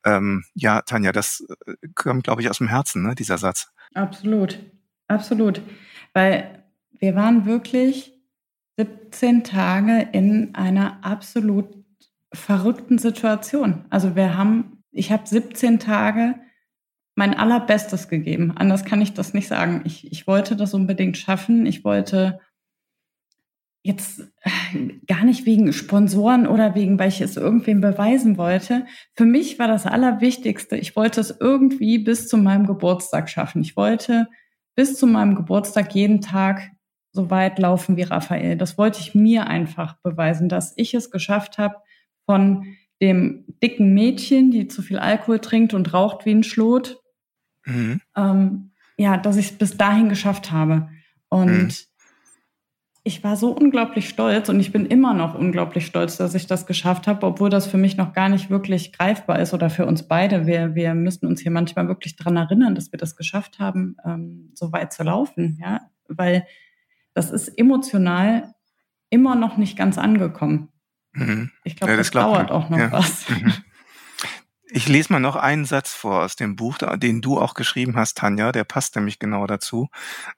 Ähm, ja, Tanja, das äh, kommt, glaube ich, aus dem Herzen, ne, dieser Satz. Absolut, absolut. Weil wir waren wirklich 17 Tage in einer absolut verrückten Situation. Also wir haben, ich habe 17 Tage mein allerbestes gegeben. Anders kann ich das nicht sagen. Ich, ich wollte das unbedingt schaffen. Ich wollte jetzt äh, gar nicht wegen Sponsoren oder wegen, weil ich es irgendwem beweisen wollte. Für mich war das Allerwichtigste, ich wollte es irgendwie bis zu meinem Geburtstag schaffen. Ich wollte bis zu meinem Geburtstag jeden Tag so weit laufen wie Raphael. Das wollte ich mir einfach beweisen, dass ich es geschafft habe, von dem dicken Mädchen, die zu viel Alkohol trinkt und raucht wie ein Schlot, Mhm. Ähm, ja, dass ich es bis dahin geschafft habe. Und mhm. ich war so unglaublich stolz und ich bin immer noch unglaublich stolz, dass ich das geschafft habe, obwohl das für mich noch gar nicht wirklich greifbar ist oder für uns beide. Wir, wir müssen uns hier manchmal wirklich daran erinnern, dass wir das geschafft haben, ähm, so weit zu laufen, ja, weil das ist emotional immer noch nicht ganz angekommen. Mhm. Ich glaube, ja, das, das dauert auch noch ja. was. Mhm. Ich lese mal noch einen Satz vor aus dem Buch, den du auch geschrieben hast, Tanja, der passt nämlich genau dazu.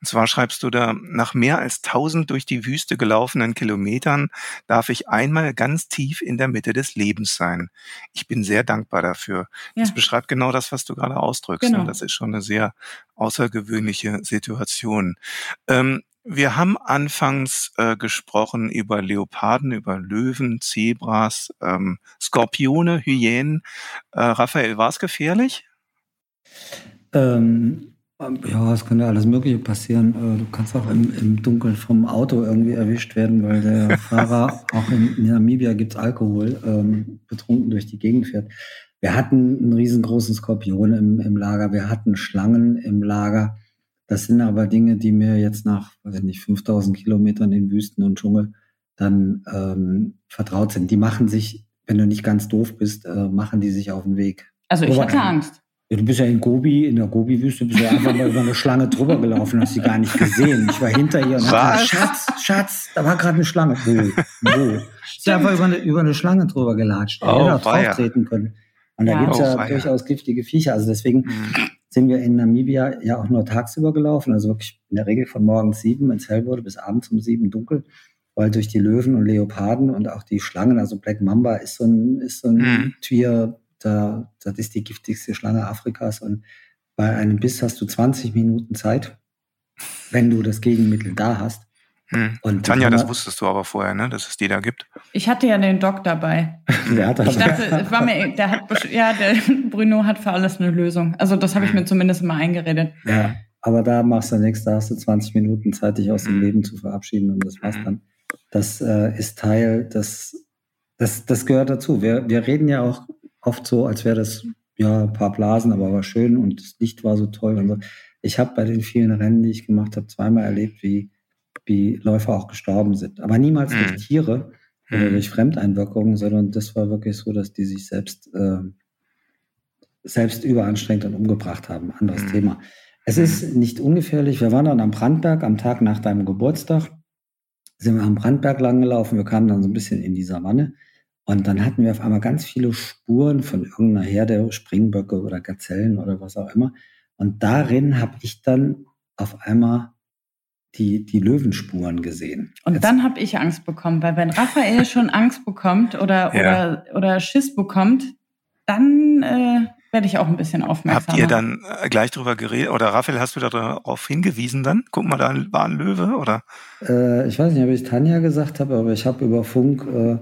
Und zwar schreibst du da, nach mehr als tausend durch die Wüste gelaufenen Kilometern darf ich einmal ganz tief in der Mitte des Lebens sein. Ich bin sehr dankbar dafür. Ja. Das beschreibt genau das, was du gerade ausdrückst. Genau. Das ist schon eine sehr außergewöhnliche Situation. Ähm, wir haben anfangs äh, gesprochen über Leoparden, über Löwen, Zebras, ähm, Skorpione, Hyänen. Äh, Raphael, war es gefährlich? Ähm, Ähm, ja, es könnte alles Mögliche passieren. Äh, du kannst auch im, im Dunkeln vom Auto irgendwie erwischt werden, weil der Fahrer, auch in Namibia gibt es Alkohol, ähm, betrunken durch die Gegend fährt. Wir hatten einen riesengroßen Skorpion im, im Lager, wir hatten Schlangen im Lager. Das sind aber Dinge, die mir jetzt nach, weiß ich nicht, 5000 Kilometern in Wüsten und Dschungel dann ähm, vertraut sind. Die machen sich, wenn du nicht ganz doof bist, äh, machen die sich auf den Weg. Also ich hatte Angst. Ja, du bist ja in Gobi, in der Gobi-Wüste, bist ja einfach mal über eine Schlange drüber gelaufen, hast sie gar nicht gesehen. Ich war hinter ihr und dachte, Schatz, Schatz, da war gerade eine Schlange. Wo? Wo? Ist ja einfach über eine, über eine Schlange drüber gelatscht. Oh, hätte drauf treten können. Und da ja. gibt es ja oh, durchaus giftige Viecher. Also deswegen mhm. Sind wir in Namibia ja auch nur tagsüber gelaufen. Also wirklich in der Regel von morgens sieben, wenn es hell wurde, bis abends um sieben dunkel. Weil durch die Löwen und Leoparden und auch die Schlangen, also Black Mamba ist so ein, ist so ein mhm. Tier, da, das ist die giftigste Schlange Afrikas und bei einem Biss hast du 20 Minuten Zeit, wenn du das Gegenmittel da hast. Hm. Und Tanja, das wusstest du aber vorher, ne, dass es die da gibt. Ich hatte ja den Doc dabei. der hat ich dachte, war mir, der hat, ja, der Bruno hat für alles eine Lösung. Also das habe ich hm. mir zumindest mal eingeredet. Ja, aber da machst du nichts, da hast du 20 Minuten Zeit, dich aus dem hm. Leben zu verabschieden und das war's hm. dann. Das äh, ist Teil, das, das, das gehört dazu. Wir, wir reden ja auch oft so, als wäre das ja ein paar Blasen, aber war schön und das Licht war so toll. Und so. Ich habe bei den vielen Rennen, die ich gemacht habe, zweimal erlebt, wie, wie Läufer auch gestorben sind. Aber niemals mhm. durch Tiere mhm. oder durch Fremdeinwirkungen, sondern das war wirklich so, dass die sich selbst, äh, selbst überanstrengt und umgebracht haben. Anderes mhm. Thema. Es ist nicht ungefährlich. Wir waren dann am Brandberg am Tag nach deinem Geburtstag. Sind wir am Brandberg langgelaufen. Wir kamen dann so ein bisschen in die Savanne. Und dann hatten wir auf einmal ganz viele Spuren von irgendeiner Herde, Springböcke oder Gazellen oder was auch immer. Und darin habe ich dann auf einmal die, die Löwenspuren gesehen. Und Jetzt, dann habe ich Angst bekommen, weil wenn Raphael schon Angst bekommt oder, ja. oder, oder Schiss bekommt, dann äh, werde ich auch ein bisschen aufmerksam. Habt ihr dann äh, gleich drüber geredet oder Raphael, hast du darauf hingewiesen dann? Guck mal, da war ein Löwe oder? Äh, ich weiß nicht, ob ich Tanja gesagt habe, aber ich habe über Funk äh,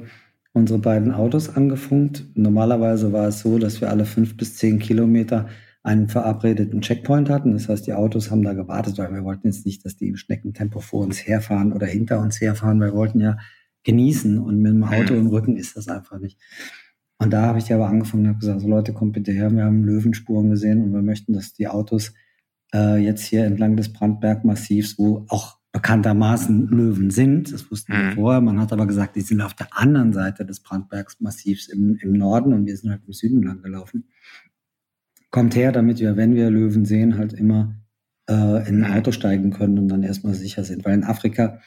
unsere beiden Autos angefunkt. Normalerweise war es so, dass wir alle fünf bis zehn Kilometer einen verabredeten Checkpoint hatten. Das heißt, die Autos haben da gewartet, weil wir wollten jetzt nicht, dass die im Schneckentempo vor uns herfahren oder hinter uns herfahren. Wir wollten ja genießen und mit dem Auto im Rücken ist das einfach nicht. Und da habe ich aber angefangen und habe gesagt, so Leute, kommt bitte her, wir haben Löwenspuren gesehen und wir möchten, dass die Autos äh, jetzt hier entlang des Brandbergmassivs, wo auch bekanntermaßen Löwen sind. Das wussten wir mhm. vorher. Man hat aber gesagt, die sind auf der anderen Seite des Brandbergsmassivs im, im Norden und wir sind halt im Süden lang gelaufen. Kommt her, damit wir, wenn wir Löwen sehen, halt immer äh, in ein. Auto steigen können und dann erstmal sicher sind. Weil in Afrika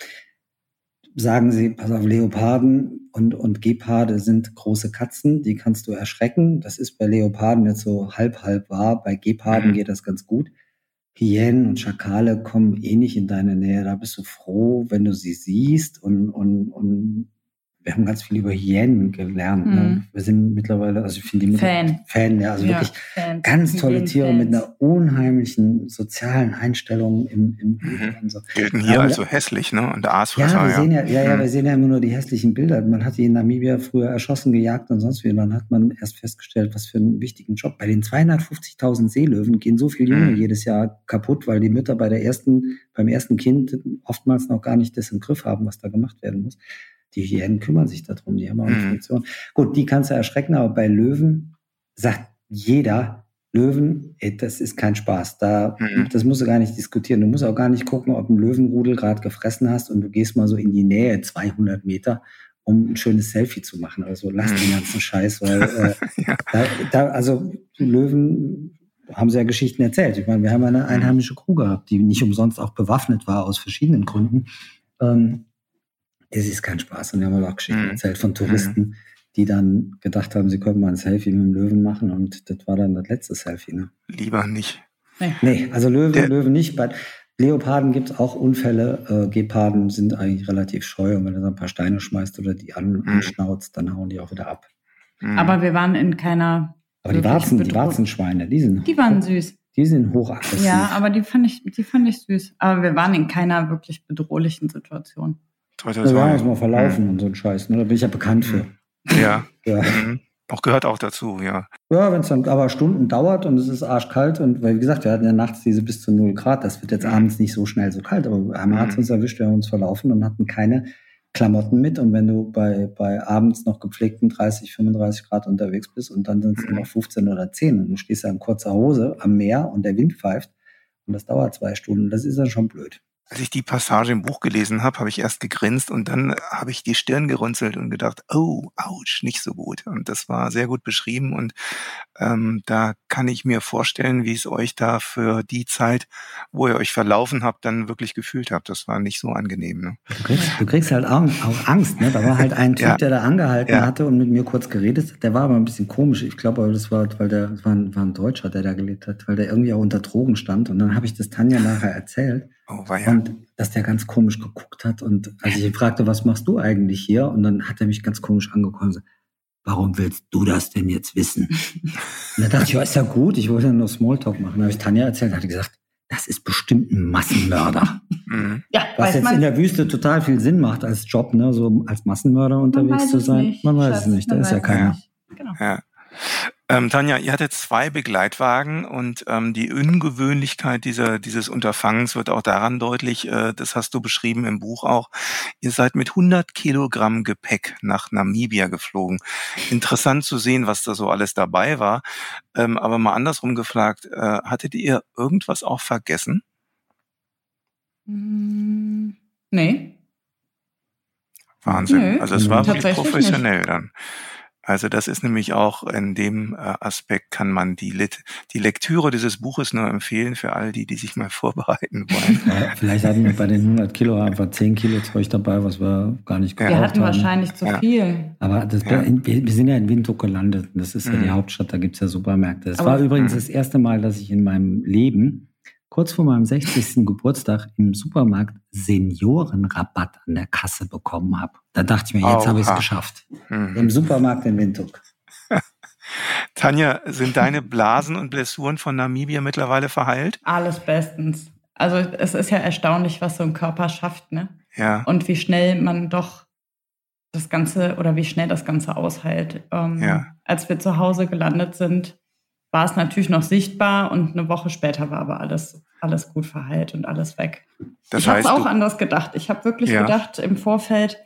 sagen sie, pass auf, Leoparden und, und Geparde sind große Katzen, die kannst du erschrecken. Das ist bei Leoparden jetzt so halb, halb wahr. Bei Geparden mhm. geht das ganz gut. Hyänen und Schakale kommen eh nicht in deine Nähe. Da bist du froh, wenn du sie siehst und, und, und wir haben ganz viel über Hyänen gelernt. Ne? Mhm. Ne? Wir sind mittlerweile, also ich finde die Fan. Fan, ja, also ja, wirklich Fan. ganz tolle Tiere mit einer unheimlichen sozialen Einstellung im, im mhm. und so. Gelten hier Aber, also hässlich, ne? Und der Aasfresser, ja, wir sehen ja, ja, ja, mhm. wir sehen ja immer nur die hässlichen Bilder. Man hat die in Namibia früher erschossen, gejagt und sonst wie. Und dann hat man erst festgestellt, was für einen wichtigen Job. Bei den 250.000 Seelöwen gehen so viele Junge mhm. jedes Jahr kaputt, weil die Mütter bei der ersten, beim ersten Kind oftmals noch gar nicht das im Griff haben, was da gemacht werden muss. Die Hyänen kümmern sich darum, die haben auch eine mhm. Funktion. Gut, die kannst du erschrecken, aber bei Löwen sagt jeder, Löwen, ey, das ist kein Spaß. Da, mhm. Das musst du gar nicht diskutieren. Du musst auch gar nicht gucken, ob ein Löwenrudel gerade gefressen hast und du gehst mal so in die Nähe, 200 Meter, um ein schönes Selfie zu machen. Also lass mhm. den ganzen Scheiß, weil äh, ja. da, da, also Löwen haben sie ja Geschichten erzählt. Ich meine, wir haben eine mhm. einheimische Crew gehabt, die nicht umsonst auch bewaffnet war aus verschiedenen Gründen. Ähm, es ist kein Spaß. Und wir haben auch Geschichten mhm. erzählt von Touristen, mhm. die dann gedacht haben, sie könnten mal ein Selfie mit dem Löwen machen und das war dann das letzte Selfie. Ne? Lieber nicht. Nee, nee also Löwen, Der Löwen nicht. Bei Leoparden gibt es auch Unfälle. Äh, Geparden sind eigentlich relativ scheu und wenn du dann ein paar Steine schmeißt oder die an, mhm. anschnauzt, dann hauen die auch wieder ab. Mhm. Aber wir waren in keiner. Aber die Warzen, die Warzenschweine, die sind. Die waren süß. Die sind hochaggressiv. Ja, aber die fand ich, die fand ich süß. Aber wir waren in keiner wirklich bedrohlichen Situation. Toi, toi, toi. Ja, mal verlaufen mhm. und so ein Scheiß. Ne? Da bin ich ja bekannt für. Ja. ja. Mhm. Auch gehört auch dazu, ja. Ja, wenn es dann aber Stunden dauert und es ist arschkalt und weil, wie gesagt, wir hatten ja nachts diese bis zu 0 Grad, das wird jetzt mhm. abends nicht so schnell so kalt, aber einmal hat es mhm. uns erwischt, wir haben uns verlaufen und hatten keine Klamotten mit und wenn du bei, bei abends noch gepflegten 30, 35 Grad unterwegs bist und dann sind es mhm. noch 15 oder 10 und du stehst da in kurzer Hose am Meer und der Wind pfeift und das dauert zwei Stunden, das ist dann schon blöd. Als ich die Passage im Buch gelesen habe, habe ich erst gegrinst und dann habe ich die Stirn gerunzelt und gedacht, oh, ouch, nicht so gut. Und das war sehr gut beschrieben und ähm, da kann ich mir vorstellen, wie es euch da für die Zeit, wo ihr euch verlaufen habt, dann wirklich gefühlt habt. Das war nicht so angenehm. Ne? Du, kriegst, du kriegst halt auch, auch Angst. Ne? Da war halt ein Typ, ja. der da angehalten ja. hatte und mit mir kurz geredet hat. Der war aber ein bisschen komisch. Ich glaube, das war, weil der das war ein, war ein Deutscher, der da gelebt hat, weil der irgendwie auch unter Drogen stand. Und dann habe ich das Tanja nachher erzählt. Oh, war ja. Und dass der ganz komisch geguckt hat. Und als ich ihn fragte, was machst du eigentlich hier? Und dann hat er mich ganz komisch angekommen und gesagt, warum willst du das denn jetzt wissen? und da dachte ich, ja, ist ja gut, ich wollte ja nur Smalltalk machen. Da habe ich Tanja erzählt, hat gesagt, das ist bestimmt ein Massenmörder. Mhm. ja, Was jetzt in der Wüste total viel Sinn macht als Job, ne, so als Massenmörder unterwegs zu sein. Nicht. Man weiß es nicht, da ist ja keiner. Genau. Ja. Ähm, Tanja, ihr hattet zwei Begleitwagen und ähm, die Ungewöhnlichkeit dieser, dieses Unterfangens wird auch daran deutlich, äh, das hast du beschrieben im Buch auch, ihr seid mit 100 Kilogramm Gepäck nach Namibia geflogen. Interessant zu sehen, was da so alles dabei war. Ähm, aber mal andersrum gefragt, äh, hattet ihr irgendwas auch vergessen? Mm, nee. Wahnsinn. Nee, also es war wirklich professionell nicht. dann. Also das ist nämlich auch in dem äh, Aspekt kann man die, Lit die Lektüre dieses Buches nur empfehlen für all die, die sich mal vorbereiten wollen. Ja, vielleicht hatten wir bei den 100 Kilo einfach 10 Kilo Zeug dabei, was wir gar nicht gebraucht haben. Wir hatten haben. wahrscheinlich zu viel. Aber das, ja. wir, sind ja in Windhoek gelandet. Das ist ja die mhm. Hauptstadt, da gibt's ja Supermärkte. Es war übrigens mhm. das erste Mal, dass ich in meinem Leben kurz vor meinem 60. Geburtstag im Supermarkt Seniorenrabatt an der Kasse bekommen habe. Da dachte ich mir, jetzt habe ich es geschafft. Mhm. Im Supermarkt in Windhoek. Tanja, sind deine Blasen und Blessuren von Namibia mittlerweile verheilt? Alles bestens. Also es ist ja erstaunlich, was so ein Körper schafft, ne? Ja. Und wie schnell man doch das Ganze oder wie schnell das Ganze aushält. Ähm, ja. Als wir zu Hause gelandet sind, war es natürlich noch sichtbar und eine Woche später war aber alles, alles gut verheilt und alles weg. Das ich habe es auch anders gedacht. Ich habe wirklich ja. gedacht im Vorfeld,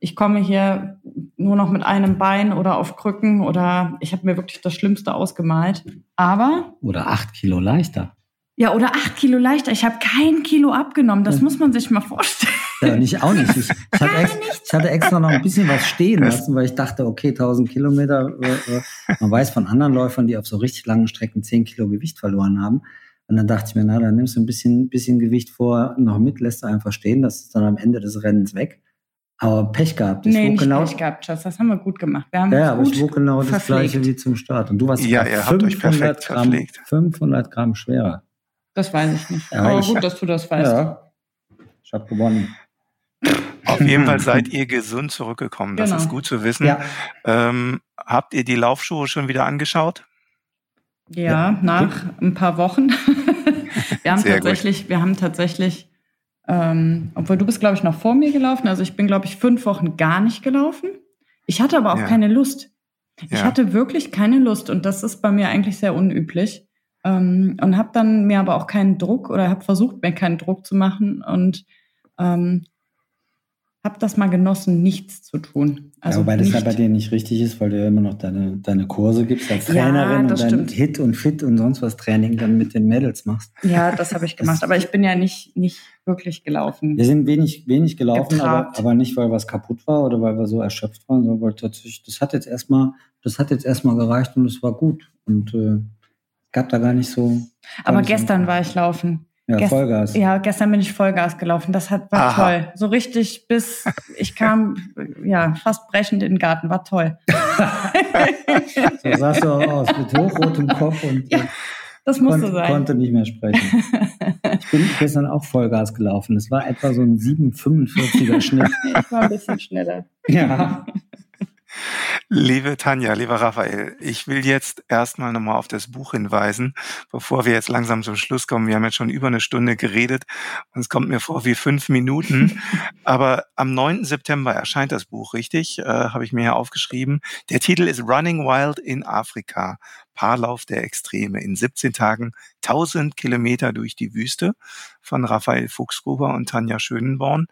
ich komme hier nur noch mit einem Bein oder auf Krücken oder ich habe mir wirklich das Schlimmste ausgemalt. Aber. Oder acht Kilo leichter. Ja, oder acht Kilo leichter. Ich habe kein Kilo abgenommen. Das ja. muss man sich mal vorstellen. Ja, nicht auch nicht. Ich, ich, hatte extra, ich, hatte extra, noch ein bisschen was stehen lassen, weil ich dachte, okay, 1000 Kilometer. Äh, äh, man weiß von anderen Läufern, die auf so richtig langen Strecken 10 Kilo Gewicht verloren haben. Und dann dachte ich mir, na, dann nimmst du ein bisschen, bisschen Gewicht vor noch mit, lässt du einfach stehen. Das ist dann am Ende des Rennens weg. Aber Pech gehabt. Ich nee, nicht genau, Pech gehabt, Schatz. Das haben wir gut gemacht. Wir haben ja, aber ich wog genau verpflegt. das gleiche wie zum Start. Und du warst ja, ihr 500 Gramm, 500 Gramm schwerer. Das weiß ich nicht. Ja, Aber ich, gut, dass du das weißt. Ja, ich habe gewonnen. Auf jeden Fall seid ihr gesund zurückgekommen. Das genau. ist gut zu wissen. Ja. Ähm, habt ihr die Laufschuhe schon wieder angeschaut? Ja, ja. nach ein paar Wochen. wir haben Sehr tatsächlich, gut. wir haben tatsächlich, ähm, obwohl du bist, glaube ich, noch vor mir gelaufen. Also ich bin, glaube ich, fünf Wochen gar nicht gelaufen. Ich hatte aber auch ja. keine Lust. Ich hatte wirklich keine Lust und das ist bei mir eigentlich sehr unüblich. Ähm, und habe dann mir aber auch keinen Druck oder habe versucht, mir keinen Druck zu machen und ähm, habe das mal genossen, nichts zu tun. Also ja, wobei das ja bei dir nicht richtig ist, weil du ja immer noch deine, deine Kurse gibst als Trainerin ja, und dein stimmt. Hit und Fit und sonst was Training dann mit den Mädels machst. Ja, das habe ich gemacht, aber ich bin ja nicht, nicht wirklich gelaufen. Wir sind wenig, wenig gelaufen, aber, aber nicht, weil was kaputt war oder weil wir so erschöpft waren, sondern weil tatsächlich, das hat jetzt erstmal, das hat jetzt erstmal gereicht und es war gut. Und äh, gab da gar nicht so. Aber gestern so war ich laufen. Ja, Gest Vollgas. Ja, gestern bin ich Vollgas gelaufen. Das hat, war Aha. toll. So richtig bis ich kam, ja, fast brechend in den Garten. War toll. so sahst du auch aus, mit hochrotem Kopf und ja, das musste konnte, sein. konnte nicht mehr sprechen. Ich bin gestern auch Vollgas gelaufen. Es war etwa so ein 7,45er Schnitt. Ich war ein bisschen schneller. Ja. Liebe Tanja, lieber Raphael, ich will jetzt erstmal nochmal auf das Buch hinweisen, bevor wir jetzt langsam zum Schluss kommen. Wir haben jetzt schon über eine Stunde geredet und es kommt mir vor wie fünf Minuten. Aber am 9. September erscheint das Buch, richtig? Äh, Habe ich mir ja aufgeschrieben. Der Titel ist Running Wild in Afrika. Paarlauf der Extreme. In 17 Tagen 1000 Kilometer durch die Wüste von Raphael Fuchsgruber und Tanja Schönenborn.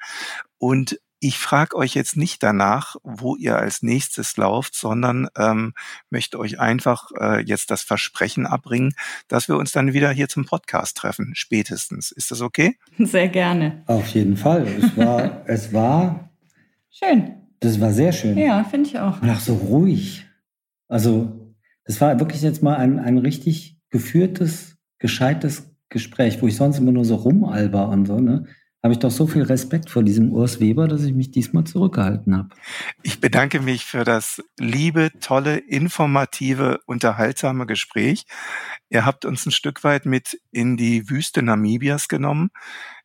Und ich frage euch jetzt nicht danach, wo ihr als nächstes lauft, sondern ähm, möchte euch einfach äh, jetzt das Versprechen abbringen, dass wir uns dann wieder hier zum Podcast treffen, spätestens. Ist das okay? Sehr gerne. Auf jeden Fall. Es war, es war schön. Das war sehr schön. Ja, finde ich auch. Und auch so ruhig. Also, das war wirklich jetzt mal ein, ein richtig geführtes, gescheites Gespräch, wo ich sonst immer nur so rumalber und so, ne? Habe ich doch so viel Respekt vor diesem Urs Weber, dass ich mich diesmal zurückgehalten habe. Ich bedanke mich für das liebe, tolle, informative, unterhaltsame Gespräch. Ihr habt uns ein Stück weit mit in die Wüste Namibias genommen.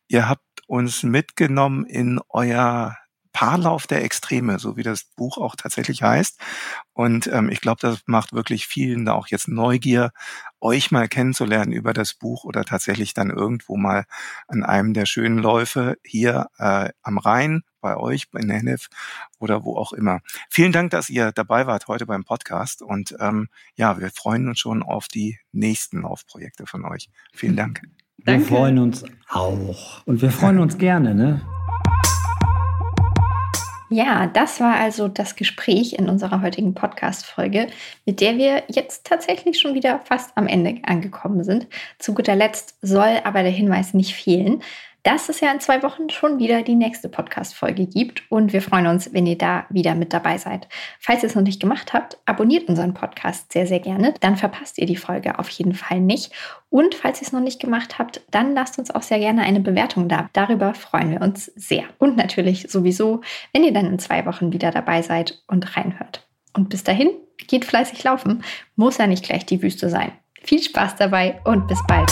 Ihr habt uns mitgenommen in euer Paarlauf der Extreme, so wie das Buch auch tatsächlich heißt. Und ähm, ich glaube, das macht wirklich vielen da auch jetzt Neugier, euch mal kennenzulernen über das Buch oder tatsächlich dann irgendwo mal an einem der schönen Läufe hier äh, am Rhein bei euch in Hennef oder wo auch immer. Vielen Dank, dass ihr dabei wart heute beim Podcast und ähm, ja, wir freuen uns schon auf die nächsten Laufprojekte von euch. Vielen Dank. Wir Danke. freuen uns auch und wir freuen uns gerne, ne? Ja, das war also das Gespräch in unserer heutigen Podcast-Folge, mit der wir jetzt tatsächlich schon wieder fast am Ende angekommen sind. Zu guter Letzt soll aber der Hinweis nicht fehlen dass es ja in zwei Wochen schon wieder die nächste Podcast-Folge gibt und wir freuen uns, wenn ihr da wieder mit dabei seid. Falls ihr es noch nicht gemacht habt, abonniert unseren Podcast sehr, sehr gerne. Dann verpasst ihr die Folge auf jeden Fall nicht. Und falls ihr es noch nicht gemacht habt, dann lasst uns auch sehr gerne eine Bewertung da. Darüber freuen wir uns sehr. Und natürlich sowieso, wenn ihr dann in zwei Wochen wieder dabei seid und reinhört. Und bis dahin, geht fleißig laufen. Muss ja nicht gleich die Wüste sein. Viel Spaß dabei und bis bald.